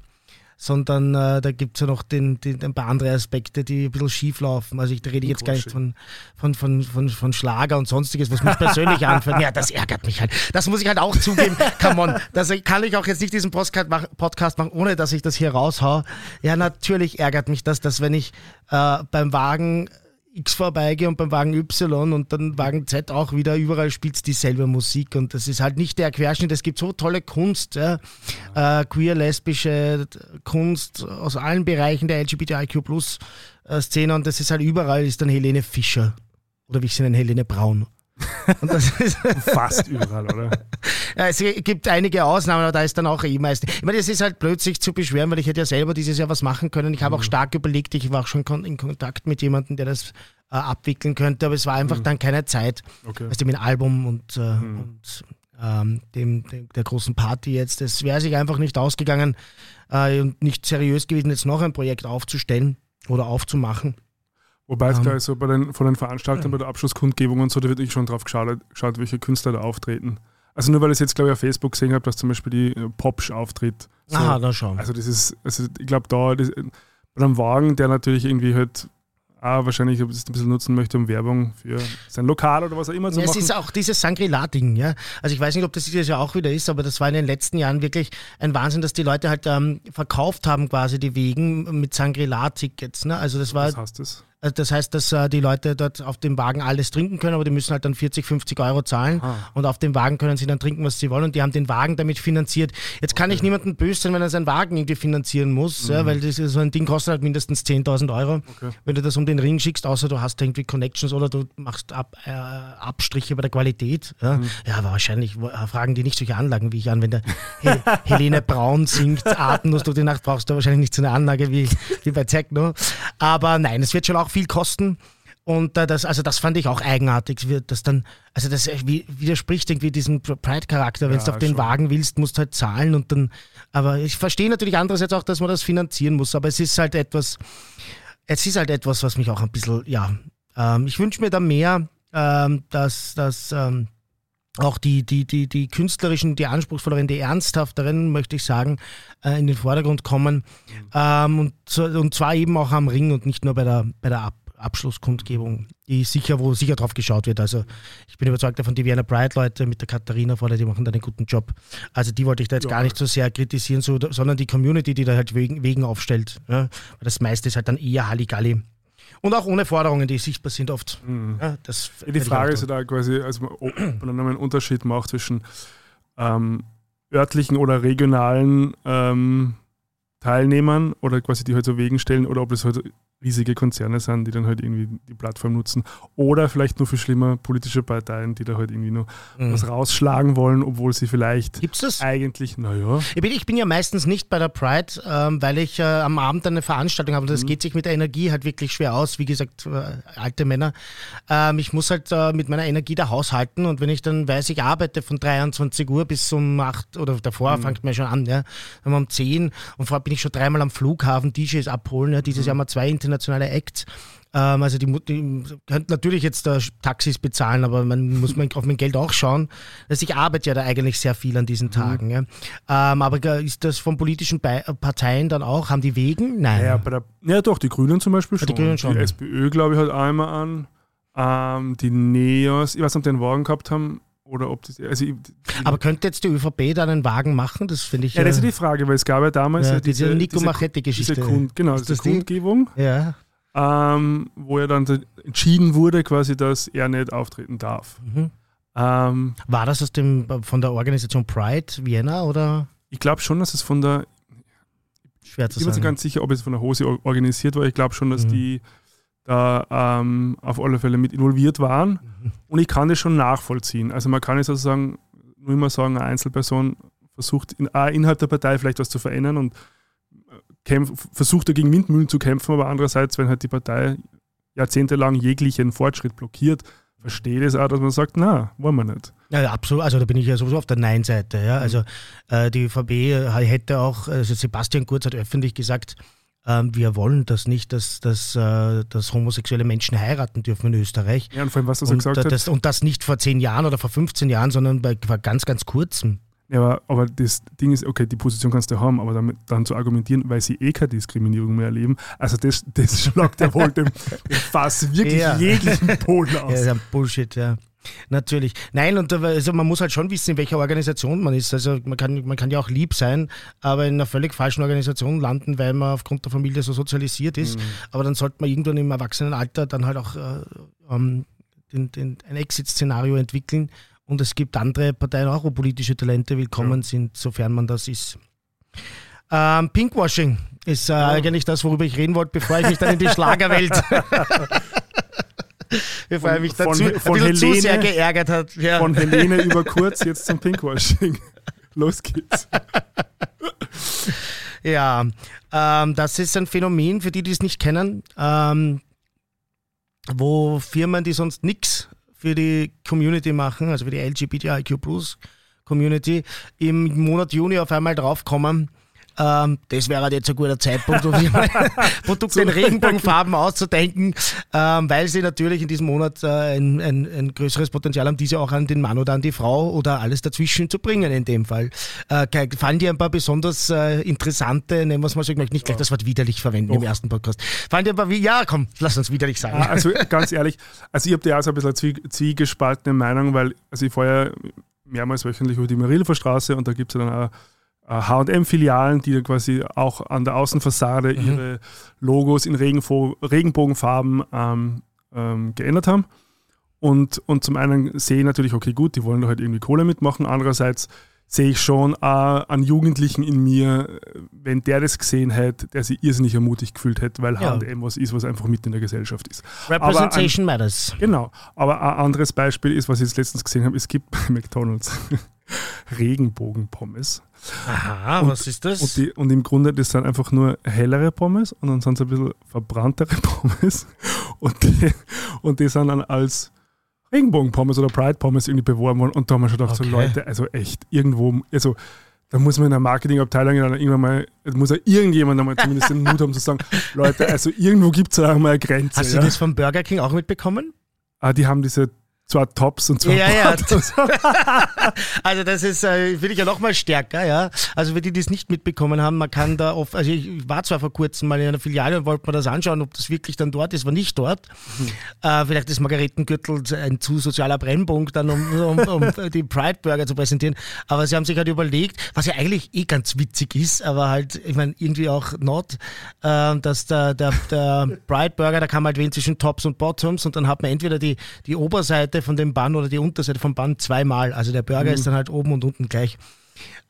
sondern äh, da gibt es ja noch den, den, ein paar andere Aspekte, die ein bisschen schief laufen. Also ich rede jetzt gar nicht von, von, von, von, von Schlager und sonstiges, was mich <laughs> persönlich anfühlt. Ja, das ärgert mich halt. Das muss ich halt auch zugeben. Come on, das kann ich auch jetzt nicht diesen Podcast machen, ohne dass ich das hier raushau. Ja, natürlich ärgert mich das, dass wenn ich äh, beim Wagen X vorbeigehe und beim Wagen Y und dann Wagen Z auch wieder, überall spielt dieselbe Musik und das ist halt nicht der Querschnitt. Es gibt so tolle Kunst, ja. äh, queer, lesbische Kunst aus allen Bereichen der LGBTIQ-Plus-Szene und das ist halt überall, ist dann Helene Fischer oder wie ich sie nenne, Helene Braun. <laughs> Fast überall, oder? Es gibt einige Ausnahmen, aber da ist dann auch eh meistens. Ich meine, es ist halt blöd, sich zu beschweren, weil ich hätte ja selber dieses Jahr was machen können. Ich habe mhm. auch stark überlegt, ich war auch schon in Kontakt mit jemandem, der das äh, abwickeln könnte, aber es war einfach mhm. dann keine Zeit. Okay. Also mit dem Album und, äh, mhm. und ähm, dem, dem, der großen Party jetzt. Es wäre sich einfach nicht ausgegangen äh, und nicht seriös gewesen, jetzt noch ein Projekt aufzustellen oder aufzumachen. Wobei es um, da so bei den, von den Veranstaltern, bei der Abschlusskundgebung und so, da wird ich schon drauf geschaut, geschaut, welche Künstler da auftreten. Also nur weil ich jetzt, glaube ich, auf Facebook gesehen habe, dass zum Beispiel die äh, Popsch auftritt. So, Aha, da schon. Also das ist, also ich glaube da, das, bei einem Wagen, der natürlich irgendwie halt auch wahrscheinlich ein bisschen nutzen möchte, um Werbung für sein Lokal oder was auch immer zu ja, machen. Es ist auch dieses Sangria-Ding, ja. Also ich weiß nicht, ob das dieses Jahr auch wieder ist, aber das war in den letzten Jahren wirklich ein Wahnsinn, dass die Leute halt ähm, verkauft haben quasi die Wegen mit Sangria-Tickets. Ne? Also das war. Was heißt das? Also das heißt, dass äh, die Leute dort auf dem Wagen alles trinken können, aber die müssen halt dann 40, 50 Euro zahlen ah. und auf dem Wagen können sie dann trinken, was sie wollen und die haben den Wagen damit finanziert. Jetzt kann okay. ich niemanden böse sein, wenn er seinen Wagen irgendwie finanzieren muss, mhm. ja, weil das so ein Ding kostet halt mindestens 10.000 Euro. Okay. Wenn du das um den Ring schickst, außer du hast irgendwie Connections oder du machst Ab, äh, Abstriche bei der Qualität. Ja, mhm. ja aber wahrscheinlich äh, fragen die nicht solche Anlagen wie ich an. Wenn der Hel <laughs> Helene Braun singt, atemlos durch die Nacht, brauchst du wahrscheinlich nicht so eine Anlage wie, wie bei Techno. Aber nein, es wird schon auch viel kosten. Und äh, das, also das fand ich auch eigenartig. Das dann, also das widerspricht irgendwie diesem Pride-Charakter. Wenn ja, du auf den Wagen willst, musst du halt zahlen und dann. Aber ich verstehe natürlich andererseits auch, dass man das finanzieren muss. Aber es ist halt etwas, es ist halt etwas, was mich auch ein bisschen, ja, ähm, ich wünsche mir da mehr, ähm, dass, dass ähm, auch die, die, die, die künstlerischen, die anspruchsvolleren, die ernsthafteren, möchte ich sagen, äh, in den Vordergrund kommen. Ähm, und, und zwar eben auch am Ring und nicht nur bei der, bei der Ab Abschlusskundgebung, die sicher, wo sicher drauf geschaut wird. Also ich bin überzeugt davon, die Vienna Pride-Leute mit der Katharina vorne, die machen da einen guten Job. Also die wollte ich da jetzt ja. gar nicht so sehr kritisieren, so, sondern die Community, die da halt wegen, wegen aufstellt. Ja? Das meiste ist halt dann eher Halligalli. Und auch ohne Forderungen, die sichtbar sind oft. Mhm. Ja, die Frage ist ja da quasi, also ob man einen Unterschied macht zwischen ähm, örtlichen oder regionalen ähm, Teilnehmern oder quasi die halt so Wegen stellen oder ob es halt riesige Konzerne sind, die dann halt irgendwie die Plattform nutzen. Oder vielleicht nur für schlimmer politische Parteien, die da halt irgendwie nur mhm. was rausschlagen wollen, obwohl sie vielleicht Gibt's das? eigentlich, naja. Ich bin, ich bin ja meistens nicht bei der Pride, ähm, weil ich äh, am Abend eine Veranstaltung habe und das mhm. geht sich mit der Energie halt wirklich schwer aus. Wie gesagt, äh, alte Männer. Ähm, ich muss halt äh, mit meiner Energie da haushalten und wenn ich dann weiß, ich arbeite von 23 Uhr bis um 8 oder davor mhm. fängt mir schon an, ja, um 10 und vorher bin ich schon dreimal am Flughafen DJs abholen. Ja, dieses mhm. Jahr mal zwei internationale Acts. Ähm, also die, die könnten natürlich jetzt da Taxis bezahlen, aber man muss auf mein Geld auch schauen. Also ich arbeite ja da eigentlich sehr viel an diesen mhm. Tagen. Mhm. Ja. Ähm, aber ist das von politischen Be Parteien dann auch? Haben die Wegen? Nein. Ja, der, ja doch, die Grünen zum Beispiel schon. Die, Grünen schon. die SPÖ, glaube ich, hat einmal an. Ähm, die Neos, ich weiß nicht, ob die einen Wagen gehabt haben, oder ob das. Also ich, aber könnte jetzt die ÖVP da einen Wagen machen? Das finde ich. Ja, das ist die Frage, weil es gab ja damals ja, diese, diese Nico Machetti-Geschichte. Kund, genau, ist diese Kundgebung, ja. ähm, wo ja dann entschieden wurde, quasi, dass er nicht auftreten darf. Mhm. Ähm, War das aus dem, von der Organisation Pride Vienna oder? Ich glaube schon, dass es von der. Schwer zu ich bin mir ganz sicher, ob es von der Hose organisiert war. Ich glaube schon, dass mhm. die da ähm, auf alle Fälle mit involviert waren. Mhm. Und ich kann das schon nachvollziehen. Also man kann jetzt sozusagen nur immer sagen, eine Einzelperson versucht in, äh, innerhalb der Partei vielleicht was zu verändern und äh, kämpf, versucht dagegen Windmühlen zu kämpfen, aber andererseits, wenn halt die Partei jahrzehntelang jeglichen Fortschritt blockiert, verstehe das auch, dass man sagt, na, wollen wir nicht. Ja, absolut. Also da bin ich ja sowieso auf der Nein-Seite. Ja. Also äh, die ÖVP hätte auch, also Sebastian Kurz hat öffentlich gesagt, wir wollen das nicht, dass, dass, äh, dass homosexuelle Menschen heiraten dürfen in Österreich. Ja, und vor allem, was du so und, gesagt das, hat. Und das nicht vor zehn Jahren oder vor 15 Jahren, sondern bei, vor ganz, ganz kurzem. Ja, aber, aber das Ding ist, okay, die Position kannst du haben, aber damit, dann zu argumentieren, weil sie eh keine Diskriminierung mehr erleben, also das, das <laughs> schlagt ja wohl dem, dem Fass wirklich Ja. jeglichen Polen Ja, aus. ist ein Bullshit, ja. Natürlich. Nein, und also man muss halt schon wissen, in welcher Organisation man ist. Also man kann, man kann ja auch lieb sein, aber in einer völlig falschen Organisation landen, weil man aufgrund der Familie so sozialisiert ist. Aber dann sollte man irgendwann im Erwachsenenalter dann halt auch äh, ähm, den, den, ein Exit-Szenario entwickeln. Und es gibt andere Parteien auch, wo politische Talente willkommen sind, sofern man das ist. Ähm, Pinkwashing ist äh, eigentlich das, worüber ich reden wollte, bevor ich mich dann in die Schlagerwelt <laughs> <laughs> bevor er mich Von- dazu von ein bisschen zu Helene- sehr geärgert hat. Ja. Von Helene <laughs> über kurz jetzt zum Pinkwashing. Los geht's. Ja, ähm, das ist ein Phänomen, für die, die es nicht kennen, ähm, wo Firmen, die sonst nichts für die Community machen, also für die LGBTIQ Community, im Monat Juni auf einmal draufkommen, ähm, das wäre halt jetzt ein guter Zeitpunkt, um <laughs> sich Produkte in Regenbogenfarben auszudenken, ähm, weil sie natürlich in diesem Monat äh, ein, ein, ein größeres Potenzial haben, diese auch an den Mann oder an die Frau oder alles dazwischen zu bringen in dem Fall. Äh, fallen dir ein paar besonders äh, interessante, nennen wir es mal so, ich möchte nicht gleich das Wort widerlich verwenden im Doch. ersten Podcast. Fallen dir ein paar, wie, ja komm, lass uns widerlich sagen. Ah, Also ganz ehrlich, also ich habe da auch so ein bisschen zwie- zwiegespaltene Meinung, weil also ich ja mehrmals wöchentlich über die Marilfer Straße und da gibt es ja dann auch H&M-Filialen, die quasi auch an der Außenfassade Mhm. ihre Logos in Regenfo Regenbogenfarben ähm, ähm, geändert haben. Und, und zum einen sehe ich natürlich, okay, gut, die wollen da halt irgendwie Kohle mitmachen. Andererseits sehe ich schon auch einen Jugendlichen in mir, äh, wenn der das gesehen hätte, der sich irrsinnig ermutigt gefühlt hätte, weil Ja. H&M was ist, was einfach mit in der Gesellschaft ist. Representation matters. Genau. Aber ein anderes Beispiel ist, was ich jetzt letztens gesehen habe, es gibt bei <laughs> McDonalds <laughs> Regenbogenpommes. Aha, Und- was ist das? Und, die, und im Grunde, das sind einfach nur hellere Pommes und dann sind es ein bisschen verbranntere <laughs> Pommes. Und die, und die sind dann als Regenbogenpommes oder Pride-Pommes irgendwie beworben worden. Und da haben wir schon gedacht, Okay. so Leute, also echt, irgendwo, also da muss man in der Marketingabteilung dann irgendwann mal, da muss ja irgendjemand einmal zumindest den Mut haben zu sagen, <laughs> Leute, also irgendwo gibt es ja auch mal eine Grenze. Hast du ja? das vom Burger King auch mitbekommen? Ah, die haben diese zwei Tops und zwei Ja, ja. Bottoms. <laughs> Also das ist, äh, finde ich ja noch mal stärker, ja. Also für die, die es nicht mitbekommen haben, man kann da oft, also ich war zwar vor kurzem mal in einer Filiale und wollte mir das anschauen, ob das wirklich dann dort ist, war nicht dort. Äh, vielleicht ist Margaretengürtel ein zu sozialer Brennpunkt dann, um, um, um <laughs> die Pride Burger zu präsentieren. Aber sie haben sich halt überlegt, was ja eigentlich eh ganz witzig ist, aber halt, ich meine, irgendwie auch not, äh, dass der, der, der <laughs> Pride Burger, da kann man halt wählen zwischen Tops und Bottoms und dann hat man entweder die, die Oberseite von dem Bann oder die Unterseite vom Bann zweimal. Also der Burger ist dann halt oben und unten gleich.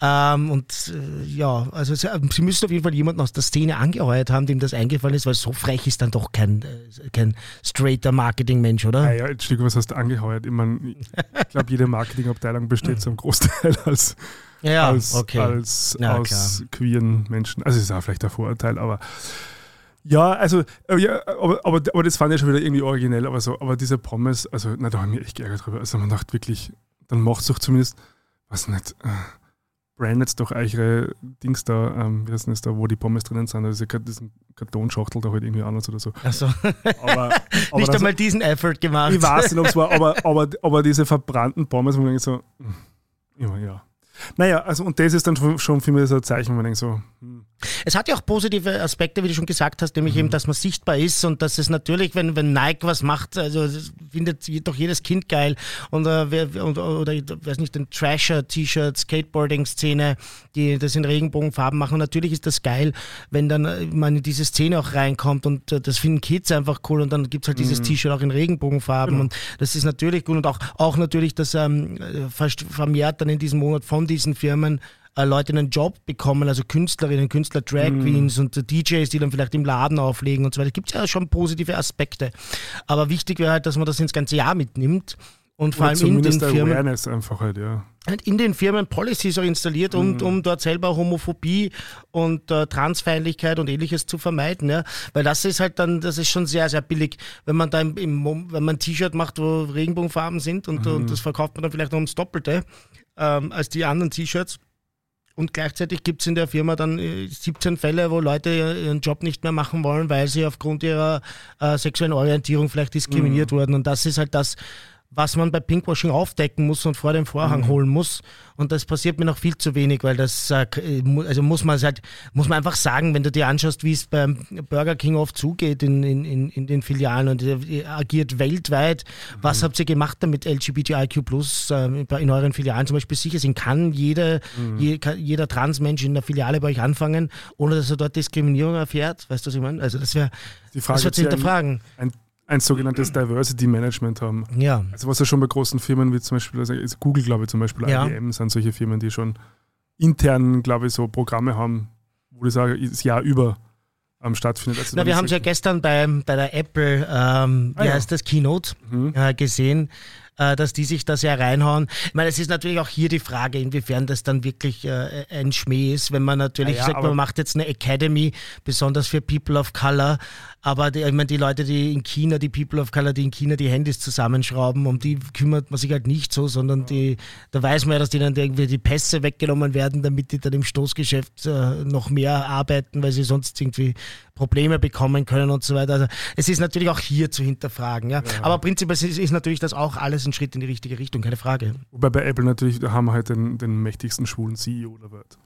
Ähm, und äh, ja, also sie, sie müssen auf jeden Fall jemanden aus der Szene angeheuert haben, dem das eingefallen ist, weil so frech ist dann doch kein, äh, kein straighter Marketing-Mensch, oder? Ah ja, Entschuldigung, was hast du angeheuert? Ich, mein, ich glaube, jede Marketingabteilung besteht zum Großteil <laughs> als, Ja, als, okay. als Ja, aus queeren Menschen. Also ist auch vielleicht ein Vorurteil, aber ja, also, äh, ja, aber, aber, aber das fand ich schon wieder irgendwie originell, aber so, aber diese Pommes, also, na, da habe ich mich echt geärgert drüber. Also man dachte wirklich, dann macht es doch zumindest, was nicht, äh, brandet doch eure Dings da, ähm, wie heißt denn das da, wo die Pommes drinnen sind, also diese, diesen Kartonschachtel da halt irgendwie anders oder so. Aber, <laughs> aber nicht einmal diesen Effort gemacht. ich weiß nicht, ob es war, aber, <laughs> aber, aber diese verbrannten Pommes, wo man denkt so, hm, ja, ja. Naja, also und das ist dann schon- für mich so ein Zeichen, man denkt so, hm, Es hat ja auch positive Aspekte, wie du schon gesagt hast, nämlich eben, dass man sichtbar ist und dass es natürlich, wenn, wenn Nike was macht, also findet doch jedes Kind geil und, äh, und oder ich weiß nicht, den Trasher-T-Shirt, Skateboarding-Szene, die das in Regenbogenfarben machen. Natürlich ist das geil, wenn dann äh, man in diese Szene auch reinkommt und äh, das finden Kids einfach cool und dann gibt es halt dieses T-Shirt auch in Regenbogenfarben und das ist natürlich gut und auch, auch natürlich, dass ähm, äh, fast vermehrt dann in diesem Monat von diesen Firmen äh, Leute einen Job bekommen, also Künstlerinnen, Künstler, Drag Queens und äh, DJs, die dann vielleicht im Laden auflegen und so weiter. Gibt es ja schon positive Aspekte. Aber wichtig wäre halt, dass man das ins ganze Jahr mitnimmt und vor oder allem in den Firmen Awareness einfach halt, ja. halt in den Firmen Policies auch installiert, um, um dort selber Homophobie und äh, Transfeindlichkeit und ähnliches zu vermeiden. Ja? Weil das ist halt dann, das ist schon sehr, sehr billig, wenn man da im, im wenn man ein T-Shirt macht, wo Regenbogenfarben sind und, und das verkauft man dann vielleicht noch ums Doppelte ähm, als die anderen T-Shirts. Und gleichzeitig gibt es in der Firma dann äh, 17 Fälle, wo Leute ihren Job nicht mehr machen wollen, weil sie aufgrund ihrer äh, sexuellen Orientierung vielleicht diskriminiert wurden. Und das ist halt das, was man bei Pinkwashing aufdecken muss und vor den Vorhang mhm. holen muss. Und das passiert mir noch viel zu wenig, weil das, äh, also muss man halt, muss man einfach sagen, wenn du dir anschaust, wie es beim Burger King oft zugeht in, in, in den Filialen und ihr agiert weltweit. Mhm. Was habt ihr gemacht damit LGBTIQ Plus äh, in euren Filialen? Zum Beispiel sicher sind, kann jede, mhm. je, jeder Transmensch in der Filiale bei euch anfangen, ohne dass er dort Diskriminierung erfährt? Weißt du, was ich meine? Also das wäre, das zu hinterfragen. Ein, ein ein sogenanntes Diversity Management haben. Ja. Also was ja schon bei großen Firmen wie zum Beispiel, also Google, glaube ich, zum Beispiel, ja. IBM sind solche Firmen, die schon intern, glaube ich, so Programme haben, wo ich sage, das Jahr über ähm, stattfindet. Also Na, wir haben es ja gestern bei, bei der Apple, ähm, ah, wie ja. heißt das, Keynote mhm. äh, gesehen. Äh, dass die sich da sehr reinhauen. Ich meine, es ist natürlich auch hier die Frage, inwiefern das dann wirklich äh, ein Schmäh ist, wenn man natürlich ja, sagt, man macht jetzt eine Academy, besonders für People of Color, aber die, ich meine, die Leute, die in China, die People of Color, die in China die Handys zusammenschrauben, um die kümmert man sich halt nicht so, sondern die, da weiß man ja, dass denen irgendwie die Pässe weggenommen werden, damit die dann im Stoßgeschäft äh, noch mehr arbeiten, weil sie sonst irgendwie Probleme bekommen können und so weiter. Also es ist natürlich auch hier zu hinterfragen. Ja? ja. Aber prinzipiell ist, ist, natürlich das auch alles ein Schritt in die richtige Richtung, keine Frage. Wobei bei Apple natürlich, da haben wir halt den, den mächtigsten schwulen CEO der Welt.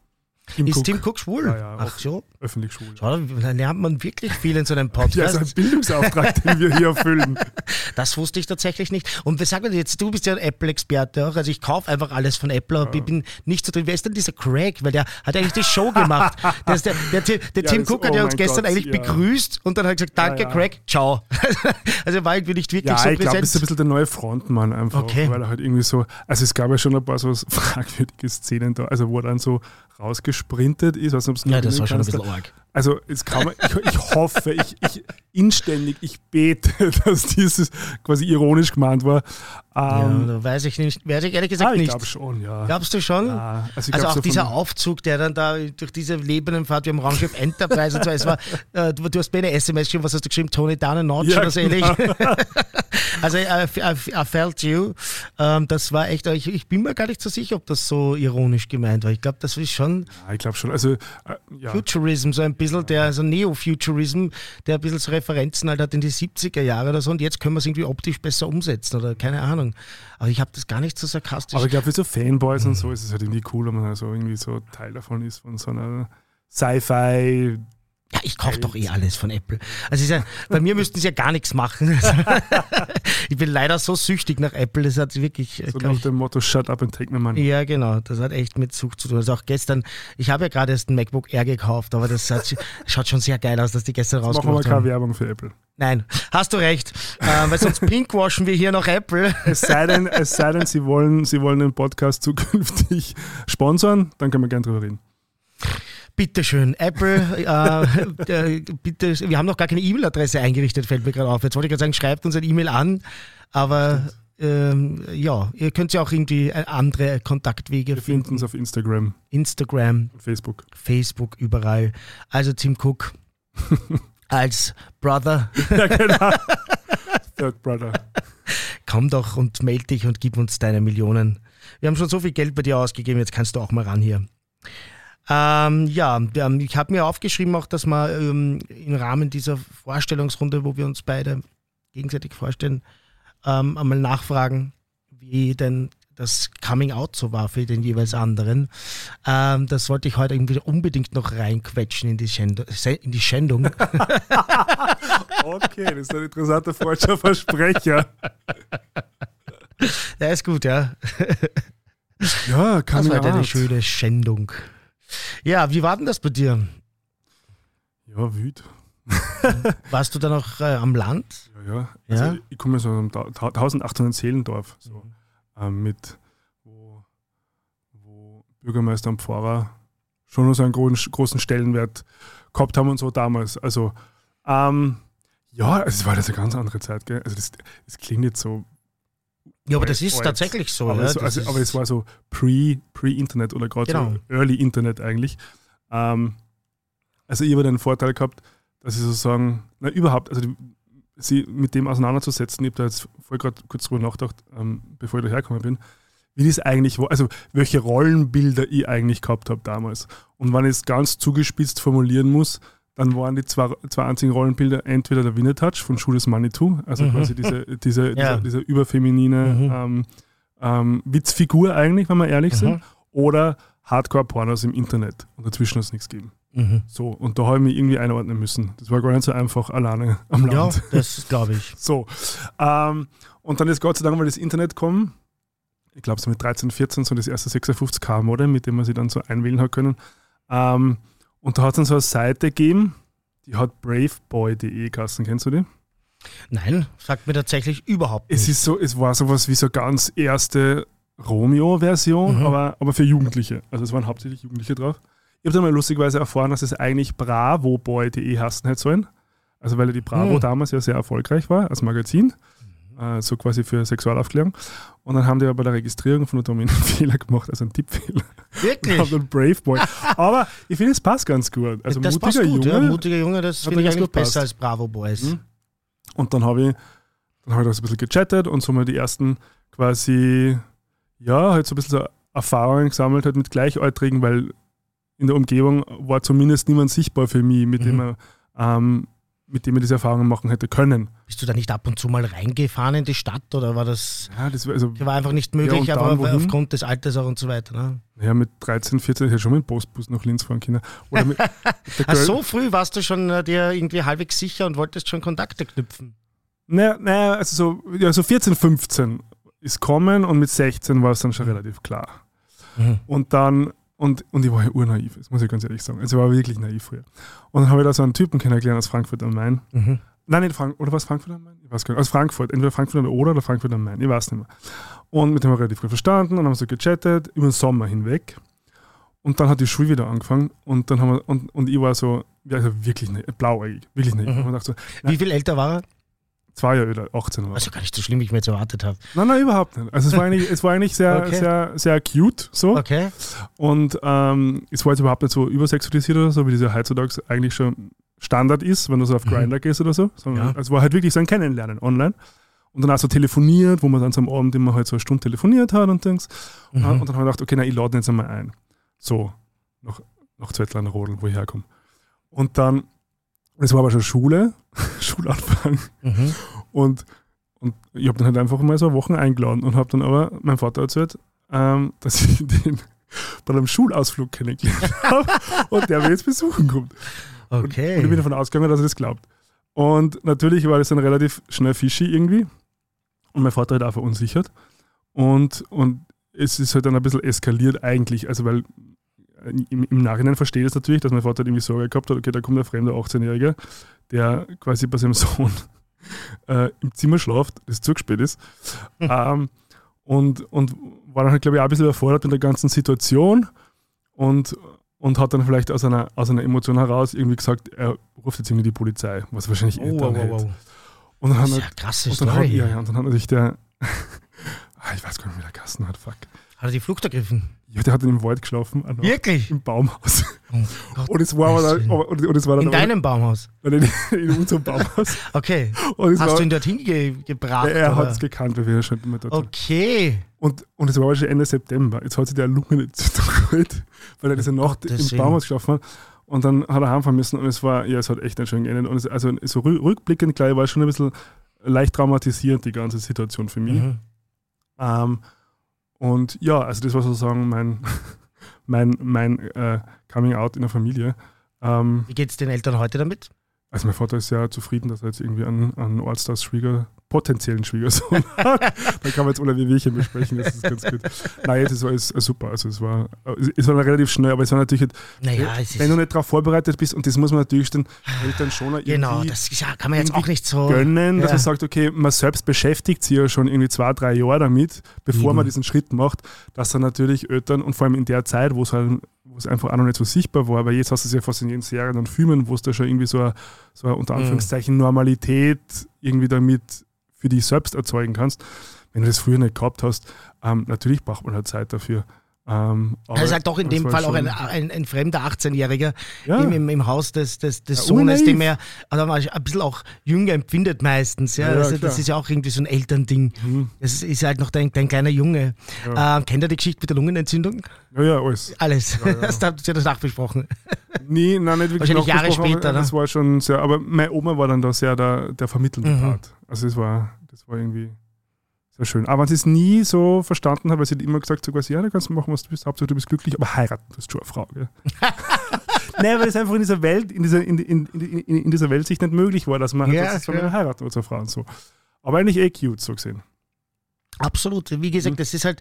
Tim ist Cook. Tim Cook schwul? Ja, ja, Ach so. Öffentlich schwul. Schau, da lernt man wirklich viel in so einem Podcast. <laughs> Ja, so ein Bildungsauftrag, den wir hier erfüllen. <laughs> Das wusste ich tatsächlich nicht. Und wir sagen jetzt, du bist ja ein Apple-Experte auch. Also ich kaufe einfach alles von Apple, aber ja. ich bin nicht so drin. Wer ist denn dieser Craig? Weil der hat eigentlich die Show gemacht. <laughs> der, der, der, der ja, Tim Cook hat ja oh uns gestern Gott, eigentlich begrüßt und dann hat er gesagt, danke Craig, ciao. also war irgendwie nicht wirklich ja, so ich glaube, das ist ein bisschen der neue Frontmann einfach. Okay. Weil er halt irgendwie so, also es gab ja schon ein paar so fragwürdige Szenen da, also wo er dann so rausgesprintet ist. Weiß nicht, ja, das war schon ein bisschen arg. Also es kann man, ich, ich hoffe, ich, ich inständig, ich bete, <laughs> dass dieses quasi ironisch gemeint war. Ähm, ja, weiß ich nicht, weiß ich ehrlich gesagt ah, ich nicht. Ich glaube schon, ja. Glaubst du schon? Ja, also, also auch dieser Aufzug, der dann da durch diese lebenden Fahrt, wir haben Raumschiff Enterprise und so, es war, <laughs> äh, du, du, hast mir eine SMS geschrieben, was hast du geschrieben? Tony Down and Notch ja, oder so ähnlich. Genau. <laughs> also I, I, I, felt you. Ähm, das war echt, ich, ich, bin mir gar nicht so sicher, ob das so ironisch gemeint war. Ich glaube, das ist schon. Ja, ich glaube schon. Also, äh. Futurism, so ein bisschen, der, also Neo-Futurism, der ein bisschen so Referenzen halt hat in die 70er Jahre oder so und jetzt können wir es irgendwie optisch besser umsetzen oder keine Ahnung. Aber ich habe das gar nicht so sarkastisch. Aber ich glaube, für so Fanboys mhm. und so ist es halt irgendwie cool, wenn man also irgendwie so Teil davon ist, von so einer Sci-Fi ja, ich kaufe doch eh alles von Apple. Also ja, bei mir müssten sie ja gar nichts machen. <laughs> ich bin leider so süchtig nach Apple, das hat wirklich. Äh, so nach dem Motto Shut up and take my money. Ja, genau. Das hat echt mit Sucht zu tun. Also auch gestern, ich habe ja gerade erst ein MacBook Air gekauft, aber das hat, <laughs> schaut schon sehr geil aus, dass die gestern rausgekommen sind. Machen wir keine Werbung für Apple. Nein, hast du recht. äh, weil sonst <laughs> pinkwashen wir hier noch Apple. es sei denn, es sei denn Sie, wollen, Sie wollen den Podcast zukünftig sponsern, dann können wir gerne drüber reden. Bitteschön, Apple, äh, <laughs> äh, bitte, wir haben noch gar keine E-Mail-Adresse eingerichtet, fällt mir gerade auf. Jetzt wollte ich gerade sagen, schreibt uns ein E-Mail an, aber ähm, ja, ihr könnt ja auch irgendwie äh, andere Kontaktwege wir finden. uns auf Instagram. Instagram. Facebook. Facebook, überall. Also Tim Cook <laughs> als Brother. ja, genau. Third Brother. Komm doch und melde dich und gib uns deine Millionen. Wir haben schon so viel Geld bei dir ausgegeben, jetzt kannst du auch mal ran hier. Ähm, ja, ich habe mir aufgeschrieben auch, dass wir ähm, im Rahmen dieser Vorstellungsrunde, wo wir uns beide gegenseitig vorstellen, ähm, einmal nachfragen, wie denn das Coming Out so war für den jeweils anderen. Ähm, das wollte ich heute irgendwie unbedingt noch reinquetschen in die, Schänd in die Schändung. <laughs> okay, das ist ein interessanter falscher Versprecher. Der ist gut, ja. Ja, kann Das war eine schöne Schändung. Ja, wie war denn das bei dir? Ja, wüt. <laughs> Warst du da noch äh, am Land? Ja, ja. Also ja? ich komme aus einem 1800 Seelendorf, so, mhm. ähm, mit, wo, wo Bürgermeister und Pfarrer schon so einen großen, großen Stellenwert gehabt haben und so damals. Also, ähm, ja, es war das eine ganz andere Zeit. Gell? Also das, das klingt jetzt so ja, aber das ist alt. tatsächlich so. Aber, ja, es, also, aber, es, war so pre-Internet pre oder gerade genau. so Early Internet eigentlich. Ähm, also ich habe den Vorteil gehabt, dass ich sozusagen, na überhaupt, also die, sie mit dem auseinanderzusetzen, ich habe da jetzt voll gerade kurz drüber nachgedacht, ähm, bevor ich dahergekommen bin, wie das eigentlich war, also welche Rollenbilder ich eigentlich gehabt habe damals. Und wenn ich es ganz zugespitzt formulieren muss, dann waren die zwei, zwei einzigen Rollenbilder entweder der Winnetouch von Schules Manitou, also Mhm. quasi diese, diese, <laughs> Ja. diese, diese überfeminine Mhm. ähm, ähm, Witzfigur eigentlich, wenn wir ehrlich Mhm. sind, oder Hardcore-Pornos im Internet. Und dazwischen hat es nichts gegeben. Mhm. So, und da habe ich mich irgendwie einordnen müssen. Das war gar nicht so einfach alleine am Ja, Land. das glaube ich. <laughs> So. Ähm, und dann ist Gott sei Dank mal das Internet gekommen. Ich glaube, so mit 13, 14, so das erste 56K-Modem, mit dem man sich dann so einwählen hat können. Ähm, und da hat es dann so eine Seite gegeben, die hat braveboy.de geheißen. Kennst du die? Nein, sagt mir tatsächlich überhaupt Es nicht. ist so, es war sowas wie so ganz erste Romeo-Version, Mhm. aber, aber für Jugendliche. Also es waren hauptsächlich Jugendliche drauf. Ich habe dann mal lustigerweise erfahren, dass es eigentlich bravoboy.de heißen hätte sollen. Also weil ja die Bravo Mhm. damals ja sehr erfolgreich war als Magazin. Äh, so quasi für Sexualaufklärung. Und dann haben die aber bei der Registrierung von der Domain einen <laughs> Fehler gemacht, also einen Tippfehler. Und haben Wirklich? <laughs> dann Brave Boy. Aber ich finde, es passt ganz gut. Also das mutiger gut, Junge. ja. Mutiger Junge, das finde ich eigentlich passt. besser als Bravo Boys. Mhm. Und dann habe ich, dann hab ich da so ein bisschen gechattet und so mal die ersten quasi, ja, halt so ein bisschen so Erfahrungen gesammelt halt mit Gleichaltrigen, weil in der Umgebung war zumindest niemand sichtbar für mich, mit dem Mhm. er ähm, mit dem er diese Erfahrungen machen hätte können. Bist du da nicht ab und zu mal reingefahren in die Stadt oder war das Ja, das war also, war einfach nicht möglich, dann aber wohin? aufgrund des Alters auch und so weiter? Ne? ja, mit 13, 14 hätte ich schon mit dem Postbus nach Linz fahren können. Oder mit, <laughs> Ach, Girl- so früh warst du schon äh, dir irgendwie halbwegs sicher und wolltest schon Kontakte knüpfen. Naja, naja, also so, ja, so 14, 15 ist kommen und mit 16 war es dann schon relativ klar. Mhm. Und dann, und, und ich war ja urnaiv, das muss ich ganz ehrlich sagen. Also ich war wirklich naiv früher. Und dann habe ich da so einen Typen kennengelernt aus Frankfurt am Main. Mhm. Nein, nicht Frank oder was Frankfurt am Main? Ich weiß gar nicht. Aus Frankfurt, entweder Frankfurt am Oder oder Frankfurt am Main, ich weiß nicht mehr. Und mit dem haben wir relativ früh verstanden und haben so gechattet über den Sommer hinweg. Und dann hat die Schule wieder angefangen und dann haben wir, und, und ich war so, ja, also wirklich naiv, blauäugig, wirklich naiv. Mhm. Und so, Wie viel älter war er? Zwei Jahre oder 18 oder Also gar nicht so schlimm, wie ich mir jetzt erwartet habe. Nein, nein, überhaupt nicht. Also es war eigentlich, es war eigentlich sehr, <laughs> Okay. sehr, sehr cute so. Okay. Und ähm, es war jetzt überhaupt nicht so übersexualisiert oder so, wie das ja heutzutage eigentlich schon Standard ist, wenn du so auf Mhm. Grindr gehst oder so. Sondern Ja. Es war halt wirklich so ein Kennenlernen online. Und dann auch so telefoniert, wo man dann so am Abend immer halt so eine Stunde telefoniert hat und Dings. Mhm. Und dann habe ich gedacht, okay, na, ich lade ihn jetzt einmal ein. So, nach, nach Zwettlein Rodel, wo ich herkomme. Und dann, es war aber schon Schule, <laughs> Schulanfang. Mhm. Und, und ich habe dann halt einfach mal so Wochen eingeladen und habe dann aber meinem Vater erzählt, ähm, dass ich <laughs> den bei einem Schulausflug kennengelernt <laughs> habe und der mir jetzt besuchen kommt. Okay. Und ich bin davon ausgegangen, dass er das glaubt. Und natürlich war das dann relativ schnell fishy irgendwie. Und mein Vater hat auch verunsichert. Und, und es ist halt dann ein bisschen eskaliert eigentlich. Also weil im, im Nachhinein verstehe ich das natürlich, dass mein Vater irgendwie Sorge gehabt hat, okay, da kommt ein fremder 18-Jähriger, der quasi bei seinem <laughs> Sohn äh, im Zimmer schlaft, das zu spät ist. ähm, und, und war dann halt, glaube ich, auch ein bisschen überfordert mit der ganzen Situation und, und hat dann vielleicht aus einer, aus einer Emotion heraus irgendwie gesagt, er ruft jetzt irgendwie die Polizei, was wahrscheinlich eh Oh, dann wow, wow, wow. Und dann Das hat ist er ja krasse und dann, Story. hat, ja, ja, und dann hat natürlich der, <laughs> Ah, ich weiß gar nicht, wie der Kasten hat, fuck. Hat er die Flucht ergriffen? Ja, der hat dann im Wald geschlafen, Wirklich? im Baumhaus. Oh Gott. Und es war aber dann, und, und es war dann In aber- deinem Baumhaus? Nein, in, in unserem Baumhaus. Okay. Hast war, du ihn dorthin ge gebracht? er hat es gekannt, weil wir schon immer dort waren. Okay. Und, und es war aber schon Ende September. Jetzt hat sich der Lungenentzündung <laughs> geholt, weil er diese Nacht Gottes im. Baumhaus geschlafen hat. Und dann hat er heimfahren müssen und es war, ja, es hat echt nicht schön geendet. Und es, also so rü- rückblickend gleich war es schon ein bisschen leicht traumatisierend, die ganze Situation für mich. Mhm. Ähm, und ja, also das war sozusagen mein, <laughs> mein, mein äh, Coming Out in der Familie. Ähm, Wie geht es den Eltern heute damit? Also mein Vater ist sehr zufrieden, dass er jetzt irgendwie einen, einen Allstars-Schwieger, potenziellen Schwiegersohn <laughs> hat. da kann man jetzt ohne Wehwehchen besprechen, das ist ganz gut. Nein, jetzt ist alles super. Also es war, es war relativ schnell, aber es war natürlich, Naja, es wenn du nicht darauf vorbereitet bist, und das muss man natürlich den Eltern schon irgendwie Genau, das ja, kann man jetzt auch nicht so. gönnen, dass Ja. man sagt, okay, man selbst beschäftigt sich ja schon irgendwie zwei, drei Jahre damit, bevor Eben. man diesen Schritt macht, dass dann natürlich Eltern und vor allem in der Zeit, wo es halt wo es einfach auch noch nicht so sichtbar war, aber jetzt hast du es ja fast in den Serien und Filmen, wo es da schon irgendwie so eine, so eine unter Mhm. Anführungszeichen Normalität irgendwie damit für dich selbst erzeugen kannst. Wenn du das früher nicht gehabt hast, ähm, natürlich braucht man halt Zeit dafür. Ähm, aber Also halt doch in das dem Fall auch ein, ein, ein fremder 18-Jähriger Ja. im, im, im Haus des, des, des Ja, Sohnes, den er also ein bisschen auch jünger empfindet meistens. Ja? Ja, also, das ist ja auch irgendwie so ein Elternding. Mhm. Das ist halt noch dein, dein kleiner Junge. Ähm, kennt ihr die Geschichte mit der Lungenentzündung? Ja, ja, alles. Alles. Ja, ja. <laughs> Das habt ihr das nachbesprochen. Nee, nein, nicht wirklich Wahrscheinlich Jahre später, aber Das ne? war schon sehr, aber meine Oma war dann da sehr der, der vermittelnde Mhm. Part. Also es war, das war irgendwie sehr schön. Aber wenn sie es nie so verstanden hat, weil sie immer gesagt, so quasi, ja, da kannst du machen, was du willst, Hauptsache du bist glücklich, aber heiraten, das ist schon eine Frau. Gell? <laughs> Nein, weil es einfach in dieser Welt, in dieser, in, in, in, in, dieser Welt sich nicht möglich war, dass man Ja, halt, dass man klar. heiraten als eine Frau und so. Aber eigentlich eh cute, so gesehen. Absolut. Wie Mhm. gesagt, das ist halt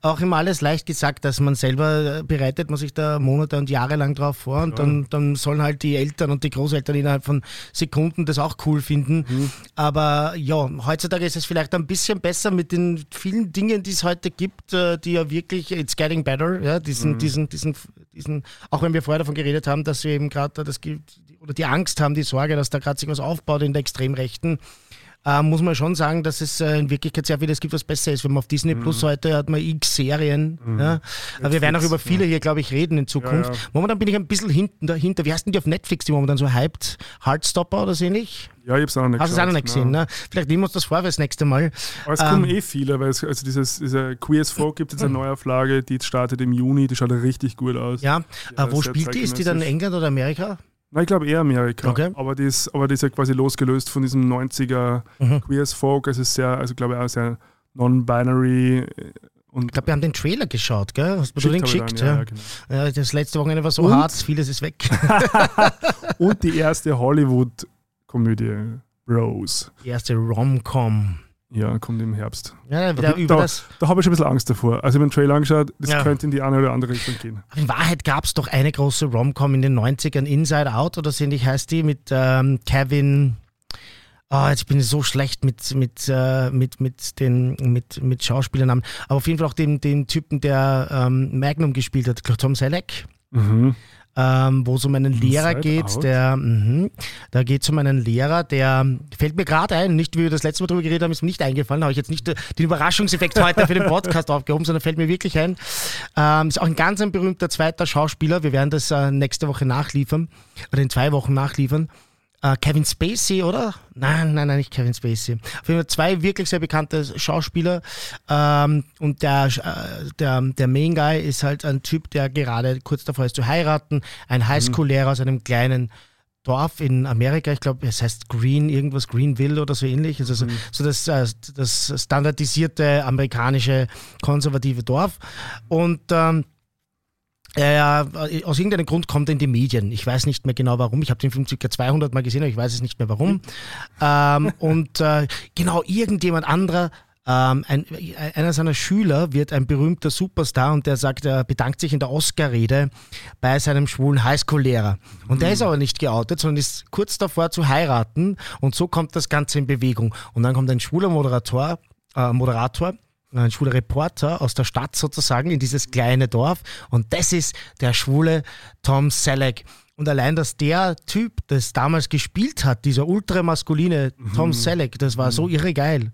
auch immer alles leicht gesagt, dass man selber äh, bereitet man sich da Monate und Jahre lang drauf vor und dann, dann sollen halt die Eltern und die Großeltern innerhalb von Sekunden das auch cool finden. Mhm. Aber ja, heutzutage ist es vielleicht ein bisschen besser mit den vielen Dingen, die es heute gibt, äh, die ja wirklich, it's getting better, ja, Mhm. diesen, diesen, diesen, diesen, auch wenn wir vorher davon geredet haben, dass wir eben gerade das gibt, oder die Angst haben, die Sorge, dass da gerade sich was aufbaut in der Extremrechten, äh, muss man schon sagen, dass es äh, in Wirklichkeit sehr vieles gibt, was besser ist. Wenn man auf Disney Plus heute hat man x Serien. Ja. Aber wir werden auch Mhm. Über viele hier, glaube ich, reden in Zukunft. Ja, ja. Momentan bin ich ein bisschen hinten dahinter. Wie heißt denn die auf Netflix, die momentan so hyped? Heartstopper oder so ähnlich? Ja, ich hab's auch noch nicht Hast du es auch noch nicht gesehen, ne? Vielleicht nehmen wir uns das vor fürs nächste Mal. Aber es kommen Ähm, eh viele, weil es, also dieses, diese Queer as Folk gibt jetzt eine Neuauflage, die startet im Juni, die schaut richtig gut aus. Ja, Ja, äh, wo spielt die? Ist die dann in. England oder Amerika? Nein, ich glaube eher Amerika. Okay. Aber, die ist, aber die ist ja quasi losgelöst von diesem 90er Mhm. Queer as Folk. Es ist sehr, also glaube ich auch sehr non-binary äh, und Ich glaube, wir haben den Trailer geschaut, gell? Hast du den geschickt? dann, Ja, ja, genau. ja. Das letzte Wochenende war so Und? hart, vieles ist weg. <laughs> Und die erste <laughs> Hollywood-Komödie, Bros. Die erste Rom-Com. Ja, kommt im Herbst. Ja, Da- da-. Da habe ich schon ein bisschen Angst davor. Also, ich habe den Trailer angeschaut, das Ja. könnte in die eine oder andere Richtung gehen. In Wahrheit gab es doch eine große Rom-Com in den 90ern, Inside Out oder so ähnlich heißt die, mit ähm, Kevin. Ah, jetzt bin ich so schlecht mit, mit, äh, mit, mit den mit, mit Schauspielernamen. Aber auf jeden Fall auch den, den Typen, der ähm, Magnum gespielt hat, Tom Selleck. Mhm. Ähm, wo es um einen Lehrer Inside geht, Out? der, mhm, da geht es um einen Lehrer, der, fällt mir gerade ein, nicht wie wir das letzte Mal drüber geredet haben, ist mir nicht eingefallen, habe ich jetzt nicht den Überraschungseffekt heute für den Podcast <laughs> aufgehoben, sondern fällt mir wirklich ein. Ähm, ist auch ein ganz ein berühmter zweiter Schauspieler, wir werden das äh, nächste Woche nachliefern, oder in zwei Wochen nachliefern. Äh, Kevin Spacey, oder? Nein, nein, nein, nicht Kevin Spacey. Auf jeden Fall zwei wirklich sehr bekannte Schauspieler. Ähm, und der, äh, der, der Main Guy ist halt ein Typ, der gerade kurz davor ist zu heiraten. Ein Highschool-Lehrer aus einem kleinen Dorf in Amerika. Ich glaube, es heißt Green, irgendwas Greenville oder so ähnlich. Also so, so das, äh, das standardisierte amerikanische konservative Dorf. Und ähm, äh, aus irgendeinem Grund kommt er in die Medien. Ich weiß nicht mehr genau warum. Ich habe den Film ca. 200 Mal gesehen, aber ich weiß es nicht mehr warum. ähm, und äh, genau irgendjemand anderer, ähm, ein, einer seiner Schüler wird ein berühmter Superstar und der sagt, er bedankt sich in der Oscar-Rede bei seinem schwulen Highschool-Lehrer. Und der ist aber nicht geoutet, sondern ist kurz davor zu heiraten und so kommt das Ganze in Bewegung. Und dann kommt ein schwuler Moderator, äh, Moderator ein schwuler Reporter aus der Stadt sozusagen in dieses kleine Dorf und das ist der schwule Tom Selleck. Und allein, dass der Typ das damals gespielt hat, dieser ultramaskuline Tom Selleck, das war so irre geil.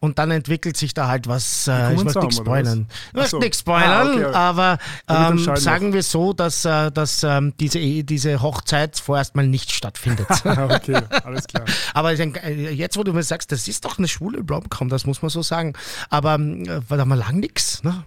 Und dann entwickelt sich da halt was, äh, ich möchte nichts spoilern. Ich möchte so. nichts spoilern, Ah, okay, aber ähm, sagen wir so, dass, äh, dass ähm, diese, Ehe- diese Hochzeit vorerst mal nicht stattfindet. <laughs> Okay, alles klar. Aber äh, jetzt, wo du mir sagst, das ist doch eine schwule Rom-Com, das muss man so sagen. Aber äh, war da mal lang nix, ne?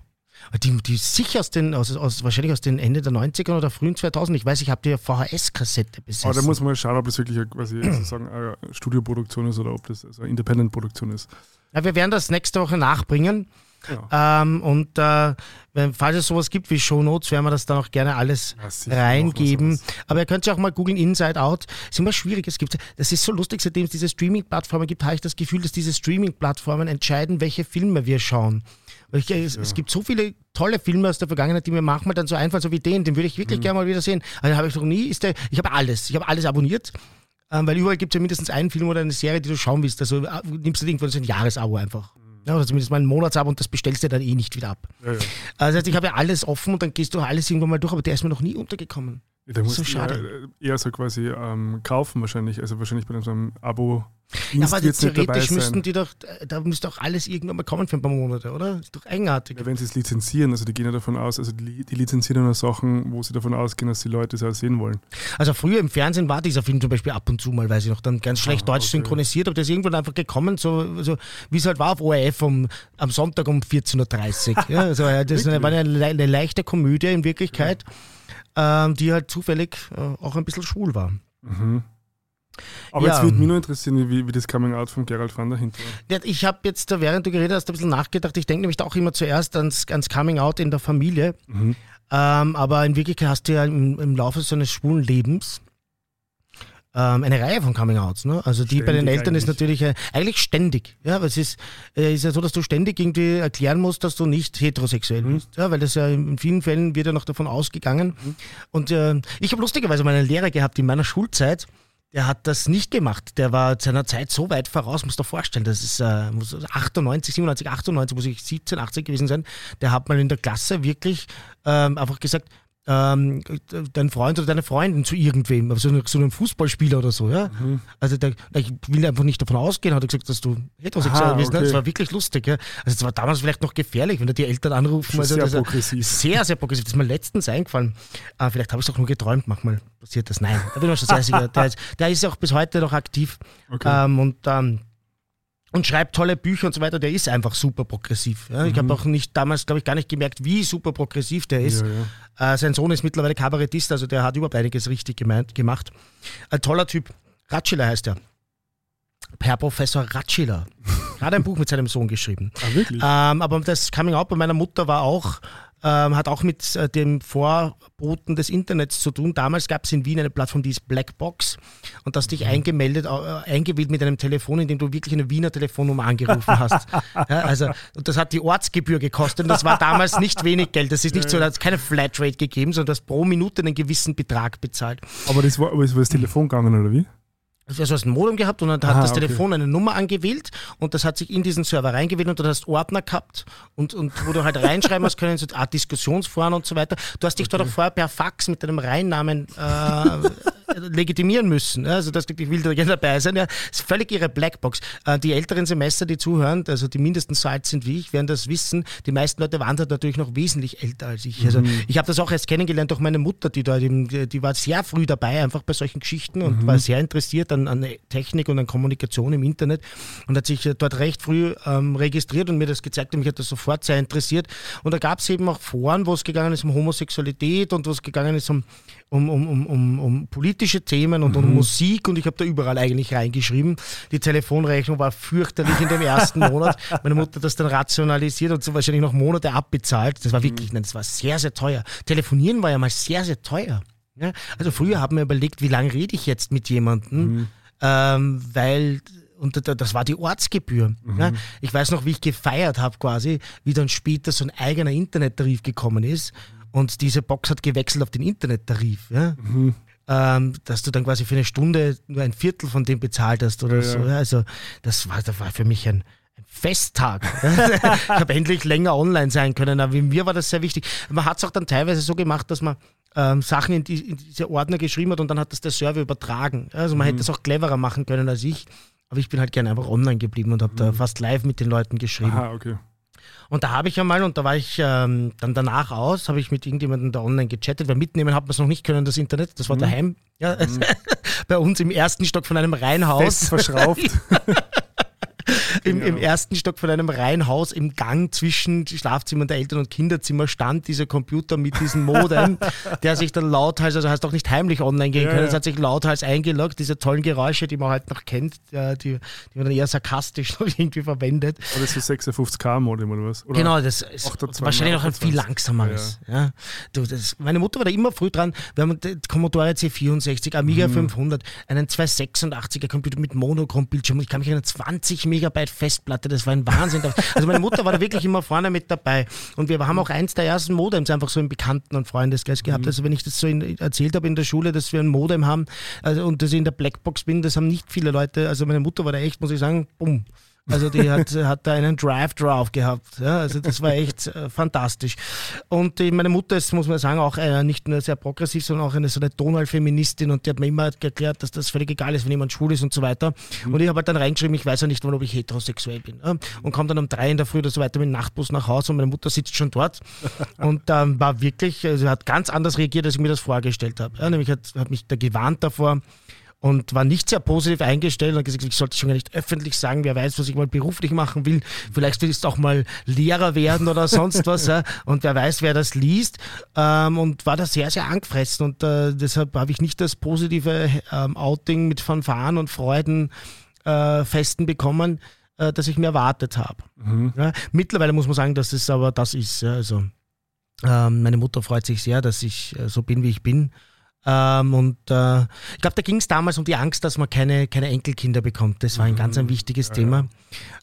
Die, die sicher aus den, aus, aus, wahrscheinlich aus den Ende der 90er oder frühen 2000 Ich weiß, ich habe die VHS-Kassette besessen. Aber da muss man mal schauen, ob das wirklich eine, quasi sozusagen eine Studioproduktion ist oder ob das also eine Independent-Produktion ist. ja, wir werden das nächste Woche nachbringen. Ja. Ähm, und äh, wenn, falls es sowas gibt wie Shownotes, werden wir das dann auch gerne alles Ja, reingeben. Aber ihr könnt ja auch mal googeln Inside Out. ist immer schwierig. Es gibt, das ist so lustig, seitdem es diese Streaming-Plattformen gibt, habe ich das Gefühl, dass diese Streaming-Plattformen entscheiden, welche Filme wir schauen. Ich, es, es gibt so viele tolle Filme aus der Vergangenheit, die mir manchmal dann so einfallen, so wie den, den würde ich Mhm. wirklich gerne mal wieder sehen. Also habe ich noch nie, ist der, ich habe alles, ich habe alles abonniert. Ähm, weil überall gibt es ja mindestens einen Film oder eine Serie, die du schauen willst. Also äh, nimmst du irgendwo so ein Jahresabo einfach. Mhm. Ja, oder zumindest mal ein Monatsabo und das bestellst du dann eh nicht wieder ab. Ja, ja. Also heißt, ich habe ja alles offen und dann gehst du alles irgendwann mal durch, aber der ist mir noch nie untergekommen. Da musst So du schade. ja eher so quasi ähm, kaufen wahrscheinlich, also wahrscheinlich bei so einem Abo. Ja, aber theoretisch müssten die doch, da müsste auch alles irgendwann mal kommen für ein paar Monate, oder? Ist doch eigenartig. Ja, wenn sie es lizenzieren, also die gehen ja davon aus, also die, die lizenzieren nur Sachen, wo sie davon ausgehen, dass die Leute es auch sehen wollen. Also früher im Fernsehen war dieser Film zum Beispiel ab und zu mal, weiß ich noch, dann ganz schlecht ah, Deutsch okay. synchronisiert, aber der ist irgendwann einfach gekommen, so, so wie es halt war auf ORF um, am Sonntag um 14.30 Uhr. <laughs> ja, also, das war eine, eine, leichte Komödie in Wirklichkeit, ja. ähm, die halt zufällig äh, auch ein bisschen schwul war. Mhm. Aber ja, jetzt würde mich nur interessieren, wie, wie das Coming Out von Gerald van der Hinter war. Ich habe jetzt, während du geredet hast, ein bisschen nachgedacht. Ich denke nämlich auch immer zuerst ans, ans Coming Out in der Familie. Mhm. Ähm, aber in Wirklichkeit hast du ja im, im Laufe seines schwulen Lebens ähm, eine Reihe von Coming-Outs. Ne? Also die ständig bei den Eltern eigentlich. ist natürlich äh, eigentlich ständig. Ja, aber es ist, äh, ist ja so, dass du ständig irgendwie erklären musst, dass du nicht heterosexuell mhm. bist. Ja, weil das ja in vielen Fällen wird ja noch davon ausgegangen. Mhm. Und äh, ich habe lustigerweise mal einen Lehrer gehabt in meiner Schulzeit, der hat das nicht gemacht. Der war seiner Zeit so weit voraus, muss dir vorstellen. Das ist äh, 98, 97, 98, muss ich 17, 18 gewesen sein. Der hat mal in der Klasse wirklich ähm, einfach gesagt, ähm, dein Freund oder deine Freundin zu irgendwem, also so einem Fußballspieler oder so, ja. Mhm. Also der, ich will einfach nicht davon ausgehen, hat er gesagt, dass du heterosexuell bist. Ne? Okay. Das war wirklich lustig, ja. Also es war damals vielleicht noch gefährlich, wenn da die Eltern anrufen. Also, sehr progressiv. Sehr, sehr progressiv. Das ist mir letztens eingefallen. Ah, vielleicht habe ich es auch nur geträumt, manchmal passiert das. Nein, da bin ich schon sehr sicher. Der <laughs> ist, der ist auch bis heute noch aktiv. Okay. Ähm, und ähm, und schreibt tolle Bücher und so weiter. Der ist einfach super progressiv. Ja. Ich habe mhm. auch nicht damals, glaube ich, gar nicht gemerkt, wie super progressiv der ist. Ja, ja. Äh, sein Sohn ist mittlerweile Kabarettist, also der hat überhaupt einiges richtig gemeint, gemacht. Ein toller Typ. Ratschiller heißt er. Herr Professor Ratschiller. <laughs> Hat ein Buch mit seinem Sohn geschrieben. Ah, wirklich? Ähm, aber das Coming Out bei meiner Mutter war auch ähm, hat auch mit äh, dem Vorboten des Internets zu tun. Damals gab es in Wien eine Plattform, die ist Blackbox und hast dich mhm. eingemeldet, äh, eingewählt mit einem Telefon, in dem du wirklich eine Wiener Telefonnummer angerufen hast. <laughs> ja, also, und das hat die Ortsgebühr gekostet und das war damals nicht wenig Geld. Das ist nicht so, da hat es keine Flatrate gegeben, sondern du hast pro Minute einen gewissen Betrag bezahlt. Aber das war, aber das war das Telefon gegangen, oder wie? Also hast ein Modem gehabt und dann hat Aha, das Telefon okay. eine Nummer angewählt und das hat sich in diesen Server reingewählt und du hast Ordner gehabt und, und wo du halt reinschreiben hast können, so Art Diskussionsforen und so weiter. Du hast dich okay. dort auch vorher per Fax mit deinem Reinnamen äh, <laughs> legitimieren müssen. Also das ich will da gerne dabei sein. Ja, ist völlig ihre Blackbox. Äh, die älteren Semester, die zuhören, also die mindestens so alt sind wie ich, werden das wissen. Die meisten Leute waren da natürlich noch wesentlich älter als ich. Also mhm. ich habe das auch erst kennengelernt durch meine Mutter, die da die war sehr früh dabei, einfach bei solchen Geschichten und mhm. war sehr interessiert an, an, Technik und an Kommunikation im Internet und hat sich dort recht früh ähm, registriert und mir das gezeigt und mich hat das sofort sehr interessiert. Und da gab es eben auch Foren, wo es gegangen ist um Homosexualität und wo es gegangen ist um um, um, um, um, politische Themen und mhm. um Musik und ich habe da überall eigentlich reingeschrieben. Die Telefonrechnung war fürchterlich in dem ersten Monat. <laughs> Meine Mutter hat das dann rationalisiert und so wahrscheinlich noch Monate abbezahlt. Das war wirklich, mhm. nein, das war sehr, sehr teuer. Telefonieren war ja mal sehr, sehr teuer. Ja? Also früher haben wir überlegt, wie lange rede ich jetzt mit jemandem, mhm. ähm, weil und das war die Ortsgebühr. Mhm. Ja. Ich weiß noch, wie ich gefeiert habe quasi, wie dann später so ein eigener Internettarif gekommen ist. Und diese Box hat gewechselt auf den Internettarif. Ja? Mhm. Ähm, dass du dann quasi für eine Stunde nur ein Viertel von dem bezahlt hast oder ja, so. Also das war, das war für mich ein, ein Festtag. <laughs> ich habe endlich länger online sein können, aber mir war das sehr wichtig. Man hat es auch dann teilweise so gemacht, dass man ähm, Sachen in, die, in, diese Ordner geschrieben hat und dann hat das der Server übertragen. Also man mhm. hätte es auch cleverer machen können als ich. Aber ich bin halt gerne einfach online geblieben und habe mhm. da fast live mit den Leuten geschrieben. Aha, okay. Und da habe ich einmal, und da war ich ähm, dann danach aus, habe ich mit irgendjemandem da online gechattet, weil mitnehmen hat man es noch nicht können, das Internet, das war mhm. daheim. Ja, mhm. <laughs> bei uns im ersten Stock von einem Reihenhaus. Fest verschraubt. <laughs> Im, Im, ersten Stock von einem Reihenhaus im Gang zwischen Schlafzimmer der Eltern und Kinderzimmer stand dieser Computer mit diesem Modem, <laughs> der sich dann lauthals, also heißt auch nicht heimlich online gehen können, es hat sich lauthals eingeloggt, diese tollen Geräusche, die man halt noch kennt, die, die man dann eher sarkastisch <laughs> noch irgendwie verwendet. Aber das ist 56k Modem oder was? Oder genau, das ist wahrscheinlich noch ein viel langsameres. Ja. ja. Du, das, meine Mutter war da immer früh dran, wir haben den Commodore C64, Amiga mhm. 500, einen 286er Computer mit Monochrom-Bildschirm, ich kann mich an 20 Megabyte Festplatte, das war ein Wahnsinn. Also meine Mutter war da wirklich immer vorne mit dabei. Und wir haben auch eins der ersten Modems einfach so im Bekannten- und Freundeskreis gehabt. Mhm. Also wenn ich das so in, erzählt habe in der Schule, dass wir ein Modem haben also, und dass ich in der Blackbox bin, das haben nicht viele Leute, also meine Mutter war da echt, muss ich sagen, bumm Also die hat, <laughs> hat da einen Drive drauf gehabt. Ja, also das war echt äh, fantastisch. Und die, meine Mutter ist, muss man sagen, auch äh, nicht nur sehr progressiv, sondern auch eine so eine Tonalfeministin und die hat mir immer erklärt, dass das völlig egal ist, wenn jemand schwul ist und so weiter. Mhm. Und ich habe halt dann reingeschrieben, ich weiß ja nicht, wann ob ich heterosexuell bin. Ja? Und komme dann um drei in der Früh oder so weiter mit dem Nachtbus nach Hause und meine Mutter sitzt schon dort. <laughs> und dann ähm, war wirklich, also hat ganz anders reagiert, als ich mir das vorgestellt habe. Ja, nämlich hat, hat mich da gewarnt davor, und war nicht sehr positiv eingestellt und gesagt, ich sollte schon gar nicht öffentlich sagen, wer weiß, was ich mal beruflich machen will. Vielleicht willst du auch mal Lehrer werden oder sonst was. ja. Und wer weiß, wer das liest. Ähm, und war da sehr, sehr angefressen. Und äh, deshalb habe ich nicht das positive ähm, Outing mit Fanfaren und Freuden äh, festen bekommen, äh, das ich mir erwartet habe. Mhm. Ja. Mittlerweile muss man sagen, dass es aber das ist. Ja. Also, ähm, meine Mutter freut sich sehr, dass ich äh, so bin, wie ich bin. Ähm, und äh, ich glaube, da ging es damals um die Angst, dass man keine, keine Enkelkinder bekommt. Das war ein mhm. ganz ein wichtiges ja, Thema.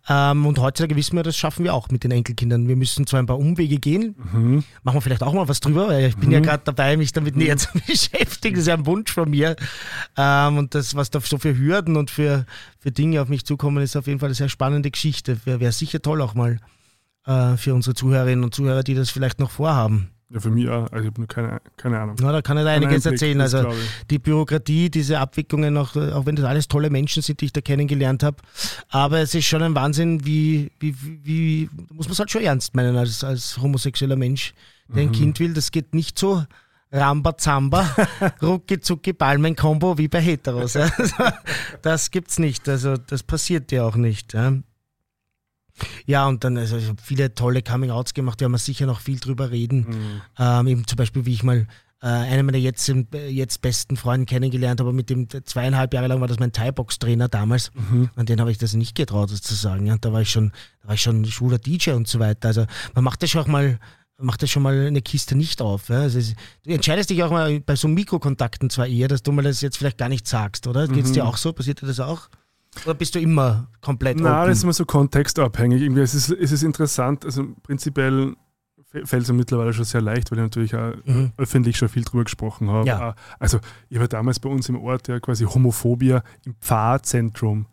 Ja. Ähm, und heutzutage wissen wir, das schaffen wir auch mit den Enkelkindern. Wir müssen zwar ein paar Umwege gehen, mhm. machen wir vielleicht auch mal was drüber, weil ich bin ja mhm. gerade dabei, mich damit näher zu <laughs> beschäftigen. Das ist ja ein Wunsch von mir. Ähm, und das, was da so für Hürden und für, für Dinge auf mich zukommen, ist auf jeden Fall eine sehr spannende Geschichte. Wäre wär sicher toll auch mal äh, für unsere Zuhörerinnen und Zuhörer, die das vielleicht noch vorhaben. Ja, für mich auch. Also ich habe nur keine, keine Ahnung. Na, da kann ich da einiges erzählen. Also die Bürokratie, diese Abwicklungen, auch, auch wenn das alles tolle Menschen sind, die ich da kennengelernt habe. Aber es ist schon ein Wahnsinn, wie, wie, wie, muss man es halt schon ernst meinen als, als homosexueller Mensch, der mhm. ein Kind will. Das geht nicht so Rambazamba, <laughs> rucki zucki Palmen-Kombo wie bei Heteros. Ja. <laughs> Das gibt's nicht. Also das passiert ja auch nicht. Ja. Ja, und dann, also ich habe viele tolle Coming-Outs gemacht, da werden wir sicher noch viel drüber reden. Mhm. Ähm, eben zum Beispiel, wie ich mal äh, einen meiner jetzt, jetzt besten Freunde kennengelernt habe, mit dem zweieinhalb Jahre lang war das mein Thai-Box-Trainer damals. Mhm. Und den habe ich das nicht getraut, das zu sagen. Ja, da war ich schon, da war ich schon schwuler DJ und so weiter. Also man macht das schon auch mal macht das schon mal eine Kiste nicht auf. Ja? Also, du entscheidest dich auch mal bei so Mikrokontakten zwar eher, dass du mal das jetzt vielleicht gar nicht sagst, oder? Geht es dir mhm. auch so? Passiert dir das auch? Oder bist du immer komplett Nein, open? das ist immer so kontextabhängig. Irgendwie es ist es ist interessant. Also prinzipiell fällt es mir mittlerweile schon sehr leicht, weil ich natürlich auch mhm. öffentlich schon viel drüber gesprochen habe. Ja. Also ich war damals bei uns im Ort ja quasi Homophobia im Pfarrzentrum.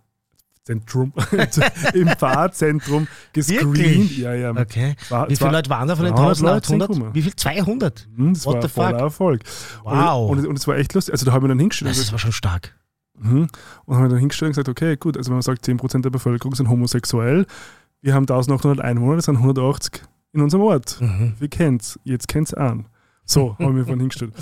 Zentrum, <laughs> im Pfarrzentrum gescreent. Ja, ja. Okay. War, Wie viele Leute waren da von den 1800? Wie viel? 200? Mhm, das What war voller Erfolg. Wow. Und, und, es war echt lustig. Also da haben wir dann hingestellt. Das war schon stark. Mhm. Und haben wir dann hingestellt und gesagt, okay, gut, also wenn man sagt, 10% der Bevölkerung sind homosexuell, wir haben 1800 Einwohner, das sind 180 in unserem Ort. Mhm. Wir kennt's, jetzt kennt's an. So, <laughs> haben wir von hingestellt.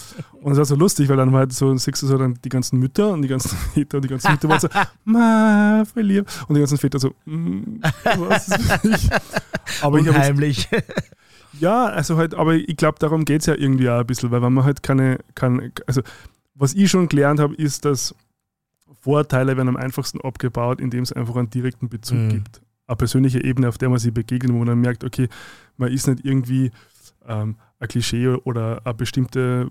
Und es war so lustig, weil dann war halt so, siehst du so dann die ganzen Mütter und die ganzen <laughs> Väter und die ganzen Mütter waren so, <laughs> ma, voll lieb. Und die ganzen Väter so, mm, was ist mich? Aber Unheimlich. Ich ja, also halt, aber ich glaube, darum geht es ja irgendwie auch ein bisschen, weil wenn man halt keine, keine also was ich schon gelernt habe, ist, dass Vorteile werden am einfachsten abgebaut, indem es einfach einen direkten Bezug mhm. gibt. Eine persönliche Ebene, auf der man sich begegnet, wo man dann merkt, okay, man ist nicht irgendwie ähm, ein Klischee oder eine bestimmte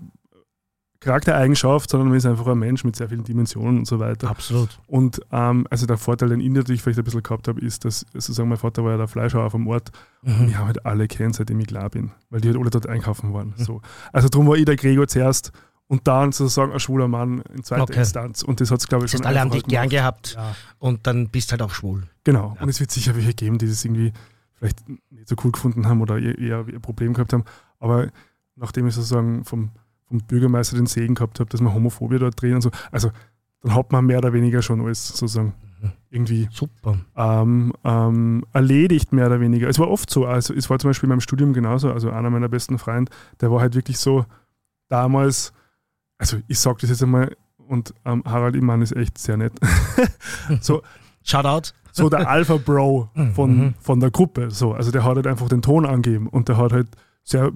Charaktereigenschaft, sondern man ist einfach ein Mensch mit sehr vielen Dimensionen und so weiter. Absolut. Und ähm, also der Vorteil, den ich natürlich vielleicht ein bisschen gehabt habe, ist, dass sozusagen mein Vater war ja der Fleischhauer vom Ort mhm. und ich habe halt alle kennen, seitdem ich klar bin, weil die halt alle dort einkaufen waren. Mhm. So. Also darum war ich der Gregor zuerst und dann sozusagen ein schwuler Mann in zweiter okay. Instanz. Und das hat es, glaube ich, das schon alle haben dich gern gehabt ja. und dann bist halt auch schwul. Genau. Ja. Und es wird sicher welche geben, die das irgendwie vielleicht nicht so cool gefunden haben oder eher ein Problem gehabt haben. Aber nachdem ich sozusagen vom, vom Bürgermeister den Segen gehabt habe, dass man Homophobie dort drehen und so, also dann hat man mehr oder weniger schon alles sozusagen mhm. irgendwie Super. Ähm, ähm, erledigt, mehr oder weniger. Es war oft so, also es war zum Beispiel in meinem Studium genauso, also einer meiner besten Freunde, der war halt wirklich so damals also ich sage das jetzt einmal, und ähm, Harald Immann ist echt sehr nett. <laughs> so, Shoutout. So der Alpha Bro mhm. von, mhm. von der Gruppe. So, also der hat halt einfach den Ton angeben und der hat halt sehr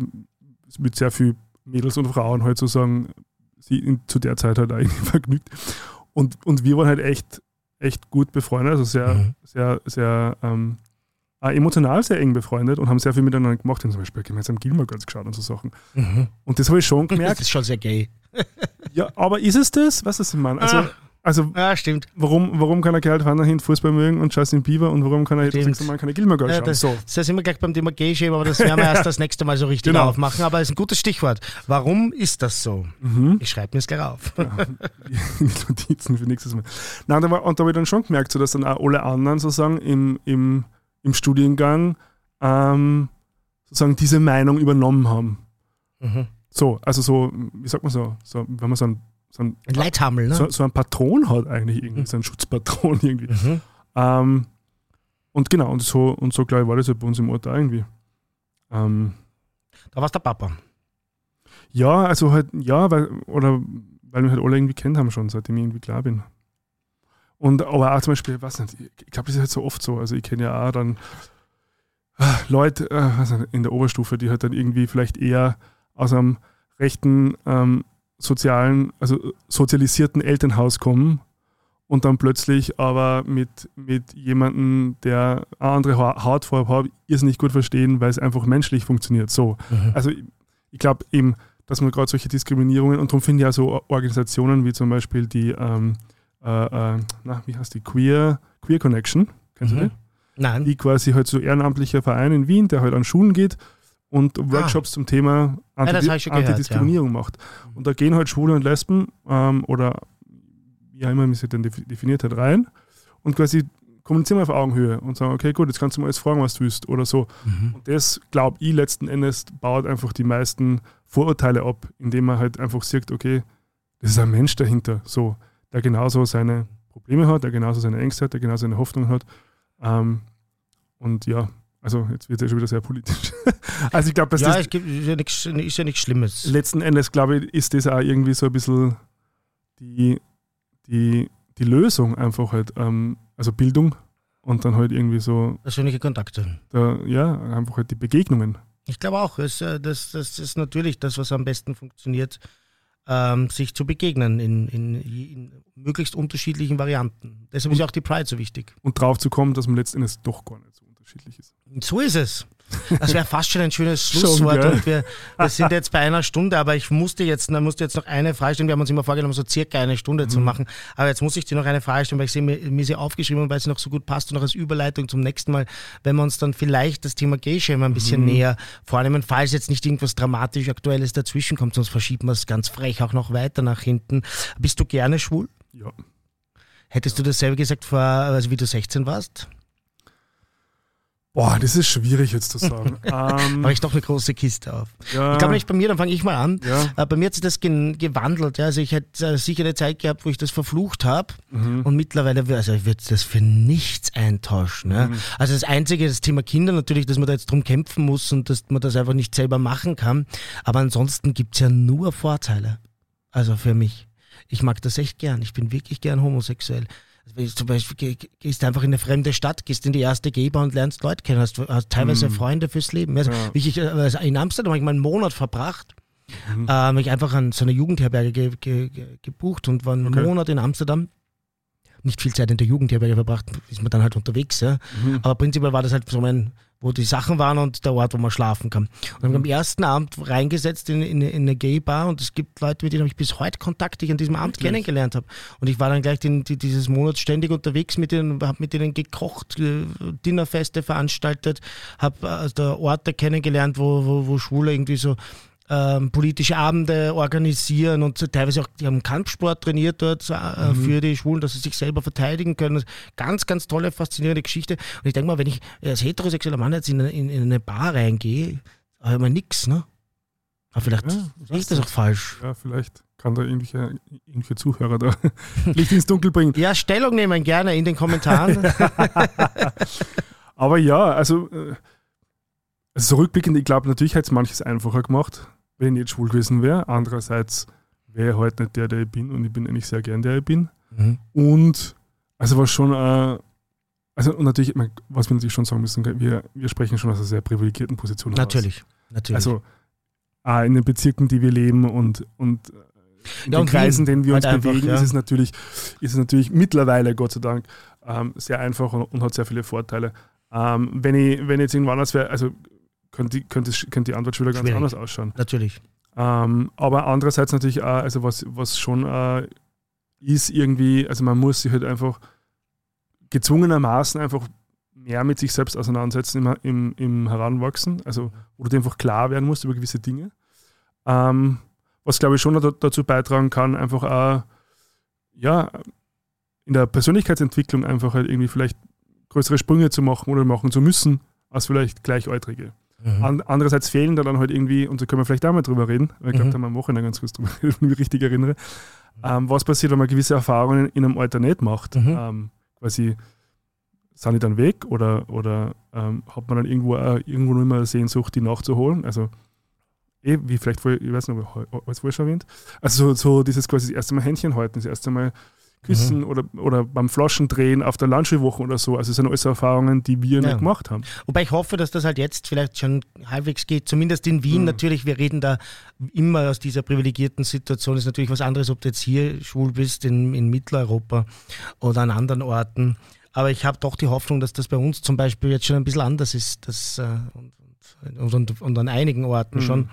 mit sehr viel Mädels und Frauen halt sozusagen sie in, zu der Zeit halt eigentlich <laughs> vergnügt. Und, und wir waren halt echt, echt gut befreundet, also sehr, mhm. sehr, sehr ähm, emotional sehr eng befreundet und haben sehr viel miteinander gemacht. Wir haben zum Beispiel gemeinsam Gilmore Girls geschaut und so Sachen. Mhm. Und das habe ich schon gemerkt. Das ist schon sehr gay. Ja, aber ist es das? Was ist das, Mann? Also, Also, Ja, stimmt. warum, warum kann ein der Hint Fußball mögen und Justin Bieber und warum kann er Stimmt. heterosexuell Mann keine Gilmore Girls Ja, schauen? das, so. das sind wir gleich beim Thema Gay-Shame, aber das werden wir erst <laughs> das nächste Mal so richtig Genau. aufmachen. Aber es ist ein gutes Stichwort. Warum ist das so? Mhm. Ich schreibe mir es gleich auf. <laughs> die Notizen für nächstes Mal. Nein, da war, und da habe ich dann schon gemerkt, so, dass dann auch alle anderen sozusagen im, im, im Studiengang ähm, sozusagen diese Meinung übernommen haben. Mhm. So, also so, wie sagt man so, so wenn man so ein, so ein, Ein Leithammel, ne? so, so ein Patron hat eigentlich irgendwie, so ein Schutzpatron <laughs> irgendwie. Mhm. Ähm, und genau, und so, und so glaube ich, war das ja bei uns im Ort auch irgendwie. Ähm, Da war es der Papa. ja, also halt, ja, weil, oder weil wir halt alle irgendwie kennt haben schon, seitdem ich irgendwie klar bin. Und aber auch zum Beispiel, was nicht, ich glaube, das ist halt so oft so. Also ich kenne ja auch dann ah, Leute äh, nicht, in der Oberstufe, die halt dann irgendwie vielleicht eher aus einem rechten ähm, sozialen, also sozialisierten Elternhaus kommen und dann plötzlich aber mit, mit jemandem, der eine andere Ha- Hautfarbe hat, irrsinnig gut verstehen, weil es einfach menschlich funktioniert. So. Mhm. Also ich, ich glaube eben, dass man gerade solche Diskriminierungen und darum finde ich ja so Organisationen wie zum Beispiel die, ähm, äh, äh, na, wie heißt die, Queer, Queer Connection, kennst du Mhm. die? Nein. Die quasi halt so ehrenamtlicher Verein in Wien, der halt an Schulen geht und Workshops zum Thema Ah. Ja, gehört, Antidiskriminierung macht. Und da gehen halt Schwule und Lesben ähm, oder wie auch immer man sich dann defi- definiert hat, rein und quasi kommunizieren wir auf Augenhöhe und sagen, okay, gut, jetzt kannst du mal alles fragen, was du willst oder so. Mhm. Und das, glaube ich, letzten Endes baut einfach die meisten Vorurteile ab, indem man halt einfach sieht, okay, das ist ein Mensch dahinter, so, der genauso seine Probleme hat, der genauso seine Ängste hat, der genauso seine Hoffnungen hat. Ähm, und ja, also jetzt wird es ja schon wieder sehr politisch. <laughs> also ich glaube, dass Ja, das gibt, ist, ja nichts, ist ja nichts Schlimmes. letzten Endes, glaube ich, ist das auch irgendwie so ein bisschen die, die, die Lösung einfach halt, ähm, also Bildung und dann halt irgendwie so, Persönliche Kontakte. der, ja, einfach halt die Begegnungen. Ich glaube auch, es, äh, das, das ist natürlich das, was am besten funktioniert, ähm, sich zu begegnen in, in, in möglichst unterschiedlichen Varianten. Deshalb ist ja auch die Pride so wichtig. und drauf zu kommen, dass man letzten Endes doch gar nicht so unterschiedlich ist. So ist es. Das wäre fast schon ein schönes <laughs> Schlusswort. und wir, wir sind jetzt bei einer Stunde, aber ich musste jetzt, musste jetzt noch eine Frage stellen. Wir haben uns immer vorgenommen, so circa eine Stunde zu machen. Aber jetzt muss ich dir noch eine Frage stellen, weil ich sie mir, mir sie aufgeschrieben habe, weil sie noch so gut passt und noch als Überleitung zum nächsten Mal, wenn wir uns dann vielleicht das Thema Gay-Shame ein bisschen näher vornehmen, falls jetzt nicht irgendwas dramatisch Aktuelles dazwischen kommt, sonst verschieben wir es ganz frech auch noch weiter nach hinten. Bist du gerne schwul? Ja. Hättest du dasselbe gesagt, vor, also wie du 16 warst? Boah, das ist schwierig jetzt zu sagen. <laughs> ähm, Mache ich doch eine große Kiste auf. ja, Ich glaube nicht bei mir, dann fange ich mal an. Ja. Äh, Bei mir hat sich das gewandelt. Ja. Also ich hätte äh, sicher eine Zeit gehabt, wo ich das verflucht habe. Mhm. Und mittlerweile also ich würde das für nichts eintauschen. Ja. Mhm. Also das Einzige, das Thema Kinder natürlich, dass man da jetzt drum kämpfen muss und dass man das einfach nicht selber machen kann. Aber ansonsten gibt's ja nur Vorteile. Also für mich. Ich mag das echt gern. Ich bin wirklich gern homosexuell. Also wenn du zum Beispiel ge- gehst einfach in eine fremde Stadt, gehst in die erste Gay-Bar und lernst Leute kennen, hast, hast teilweise Freunde fürs Leben. Also, Ja. ich, also in Amsterdam habe ich mal einen Monat verbracht. Mhm. Ähm, ich einfach an so einer Jugendherberge ge ge ge gebucht und war einen Okay. Monat in Amsterdam. Nicht viel Zeit in der Jugendherberge verbracht, ist man dann halt unterwegs. Ja. Mhm. Aber prinzipiell war das halt so mein, wo die Sachen waren und der Ort, wo man schlafen kann. Und Mhm. am ersten Abend reingesetzt in, in, in eine Gay-Bar und es gibt Leute, mit denen habe ich bis heute Kontakt, die ich an diesem Abend Wirklich? kennengelernt habe. Und ich war dann gleich den, die, dieses Monat ständig unterwegs mit denen, habe mit denen gekocht, Dinnerfeste veranstaltet, habe äh, der Orte kennengelernt, wo, wo, wo Schwule irgendwie so ähm, politische Abende organisieren und so teilweise auch, die haben Kampfsport trainiert dort äh, für die Schwulen, dass sie sich selber verteidigen können. Ganz, ganz tolle, faszinierende Geschichte. Und ich denke mal, wenn ich als heterosexueller Mann jetzt in, eine- in, in eine Bar reingehe, habe ich mal nix, ne? Aber vielleicht Ja, ich das auch falsch. ja, vielleicht kann da irgendwelche, irgendwelche Zuhörer da <laughs> Licht ins Dunkel bringen. Ja, Stellung nehmen gerne in den Kommentaren. <laughs> Aber ja, also, äh, also zurückblickend, ich glaube, natürlich hätte es manches einfacher gemacht, wenn ich nicht schwul gewesen wäre. Andererseits wäre ich halt nicht der, der ich bin und ich bin eigentlich sehr gern der, ich bin. Mhm. Und also war schon, äh, also und natürlich, was wir natürlich schon sagen müssen, wir, wir sprechen schon aus einer sehr privilegierten Position natürlich, natürlich. Also auch in den Bezirken, die wir leben und, und äh, in Ja, den Kreisen, in denen wir uns halt einfach, bewegen, ja. ist, es natürlich, ist es natürlich mittlerweile, Gott sei Dank, ähm, sehr einfach und, und hat sehr viele Vorteile. Ähm, wenn, ich, wenn ich jetzt irgendwo anders wäre, also könnte, die- könnte, könnte die Antwort schon wieder ganz Schwierig. anders ausschauen. natürlich. Ähm, aber andererseits natürlich auch, also was, was schon äh, ist irgendwie, also man muss sich halt einfach gezwungenermaßen einfach mehr mit sich selbst auseinandersetzen im, im, im Heranwachsen, also wo du dir einfach klar werden musst über gewisse Dinge. Ähm, was glaube ich schon dazu beitragen kann, einfach auch, ja, in der Persönlichkeitsentwicklung einfach halt irgendwie vielleicht größere Sprünge zu machen oder machen zu müssen, als vielleicht Gleichaltrige. Mhm. andererseits fehlen da dann halt irgendwie, und da können wir vielleicht auch mal drüber reden, weil ich glaube, mhm. da haben wir am Wochenende ganz kurz drüber <laughs> wenn ich mich richtig erinnere, ähm, was passiert, wenn man gewisse Erfahrungen in einem Alter nicht macht. Mhm. Ähm, quasi sind die dann weg oder, oder ähm, hat man dann irgendwo auch, irgendwo noch immer Sehnsucht, die nachzuholen? Also, eh, wie vielleicht, ich weiß nicht, ob ich es vorher schon erwähnt. Also, so, so dieses quasi das erste Mal Händchen halten, das erste Mal küssen mhm. oder, oder beim Flaschendrehen auf der Lunchwoche oder so. Also, es sind alles Erfahrungen, die wir ja. nicht gemacht haben. Wobei ich hoffe, dass das halt jetzt vielleicht schon halbwegs geht. Zumindest in Wien mhm. natürlich. Wir reden da immer aus dieser privilegierten Situation. Ist natürlich was anderes, ob du jetzt hier schwul bist in, in Mitteleuropa oder an anderen Orten. Aber ich habe doch die Hoffnung, dass das bei uns zum Beispiel jetzt schon ein bisschen anders ist. Dass, äh, und, und, und, an einigen Orten mhm. schon,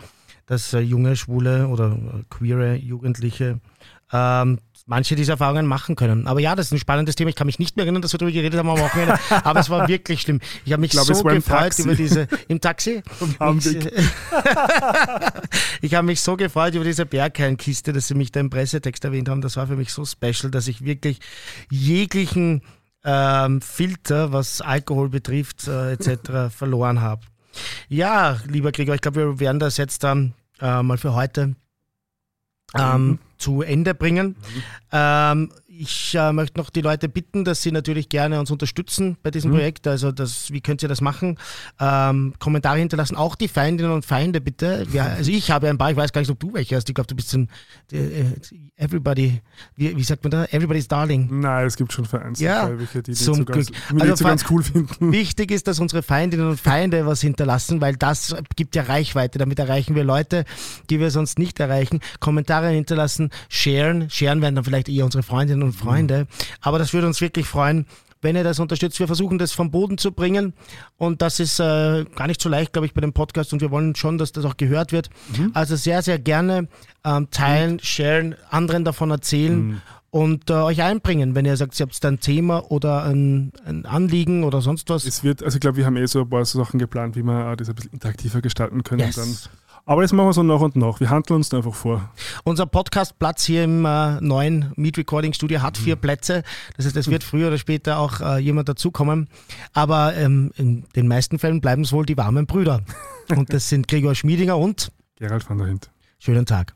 dass äh, junge, schwule oder queere Jugendliche ähm, manche dieser Erfahrungen machen können. Aber ja, das ist ein spannendes Thema. Ich kann mich nicht mehr erinnern, dass wir darüber geredet haben am Wochenende, <laughs> aber es war wirklich schlimm. Ich habe mich ich glaub, so gefreut über diese im Taxi. <laughs> ich <laughs> habe mich so gefreut über diese Berghain-Kiste, dass sie mich da im Pressetext erwähnt haben. Das war für mich so special, dass ich wirklich jeglichen ähm, Filter, was Alkohol betrifft, äh, etc. verloren habe. Ja, lieber Gregor, ich glaube, wir werden das jetzt dann äh, mal für heute ähm, mhm. Zu Ende bringen. Mhm. Ähm, ich äh, möchte noch die Leute bitten, dass sie natürlich gerne uns unterstützen bei diesem mhm. Projekt. Also das, wie könnt ihr das machen? Ähm, Kommentare hinterlassen, auch die Feindinnen und Feinde bitte. Ja, also ich habe ein paar, ich weiß gar nicht, ob du welche hast. Ich glaube, du bist ein äh, Everybody, wie, wie, sagt man da? Everybody's Darling. Nein, es gibt schon Vereinzelte, ja, welche, die, die zum so Glück. ganz, also, so ganz cool finden. Wichtig ist, dass unsere Feindinnen und Feinde was hinterlassen, weil das gibt ja Reichweite. Damit erreichen wir Leute, die wir sonst nicht erreichen. Kommentare hinterlassen, sharen. Sharen werden dann vielleicht eher unsere Freundinnen und und Freunde. Aber das würde uns wirklich freuen, wenn ihr das unterstützt. Wir versuchen das vom Boden zu bringen und das ist äh, gar nicht so leicht, glaube ich, bei dem Podcast und wir wollen schon, dass das auch gehört wird. Mhm. Also sehr, sehr gerne ähm, teilen, mhm. sharen, anderen davon erzählen. Mhm. Und äh, euch einbringen, wenn ihr sagt, ihr habt ein Thema oder ein, ein, Anliegen oder sonst was. Es wird, also ich glaube, wir haben eh so ein paar Sachen geplant, wie wir das ein bisschen interaktiver gestalten können. Yes. Dann aber das machen wir so nach und nach. Wir handeln uns da einfach vor. Unser Podcastplatz hier im äh, neuen Meet Recording Studio hat vier mhm. Plätze. Das heißt, es wird früher oder später auch äh, jemand dazukommen. Aber ähm, in den meisten Fällen bleiben es wohl die warmen Brüder. <laughs> Und das sind Gregor Schmiedinger und Gerald van der Hint. Schönen Tag.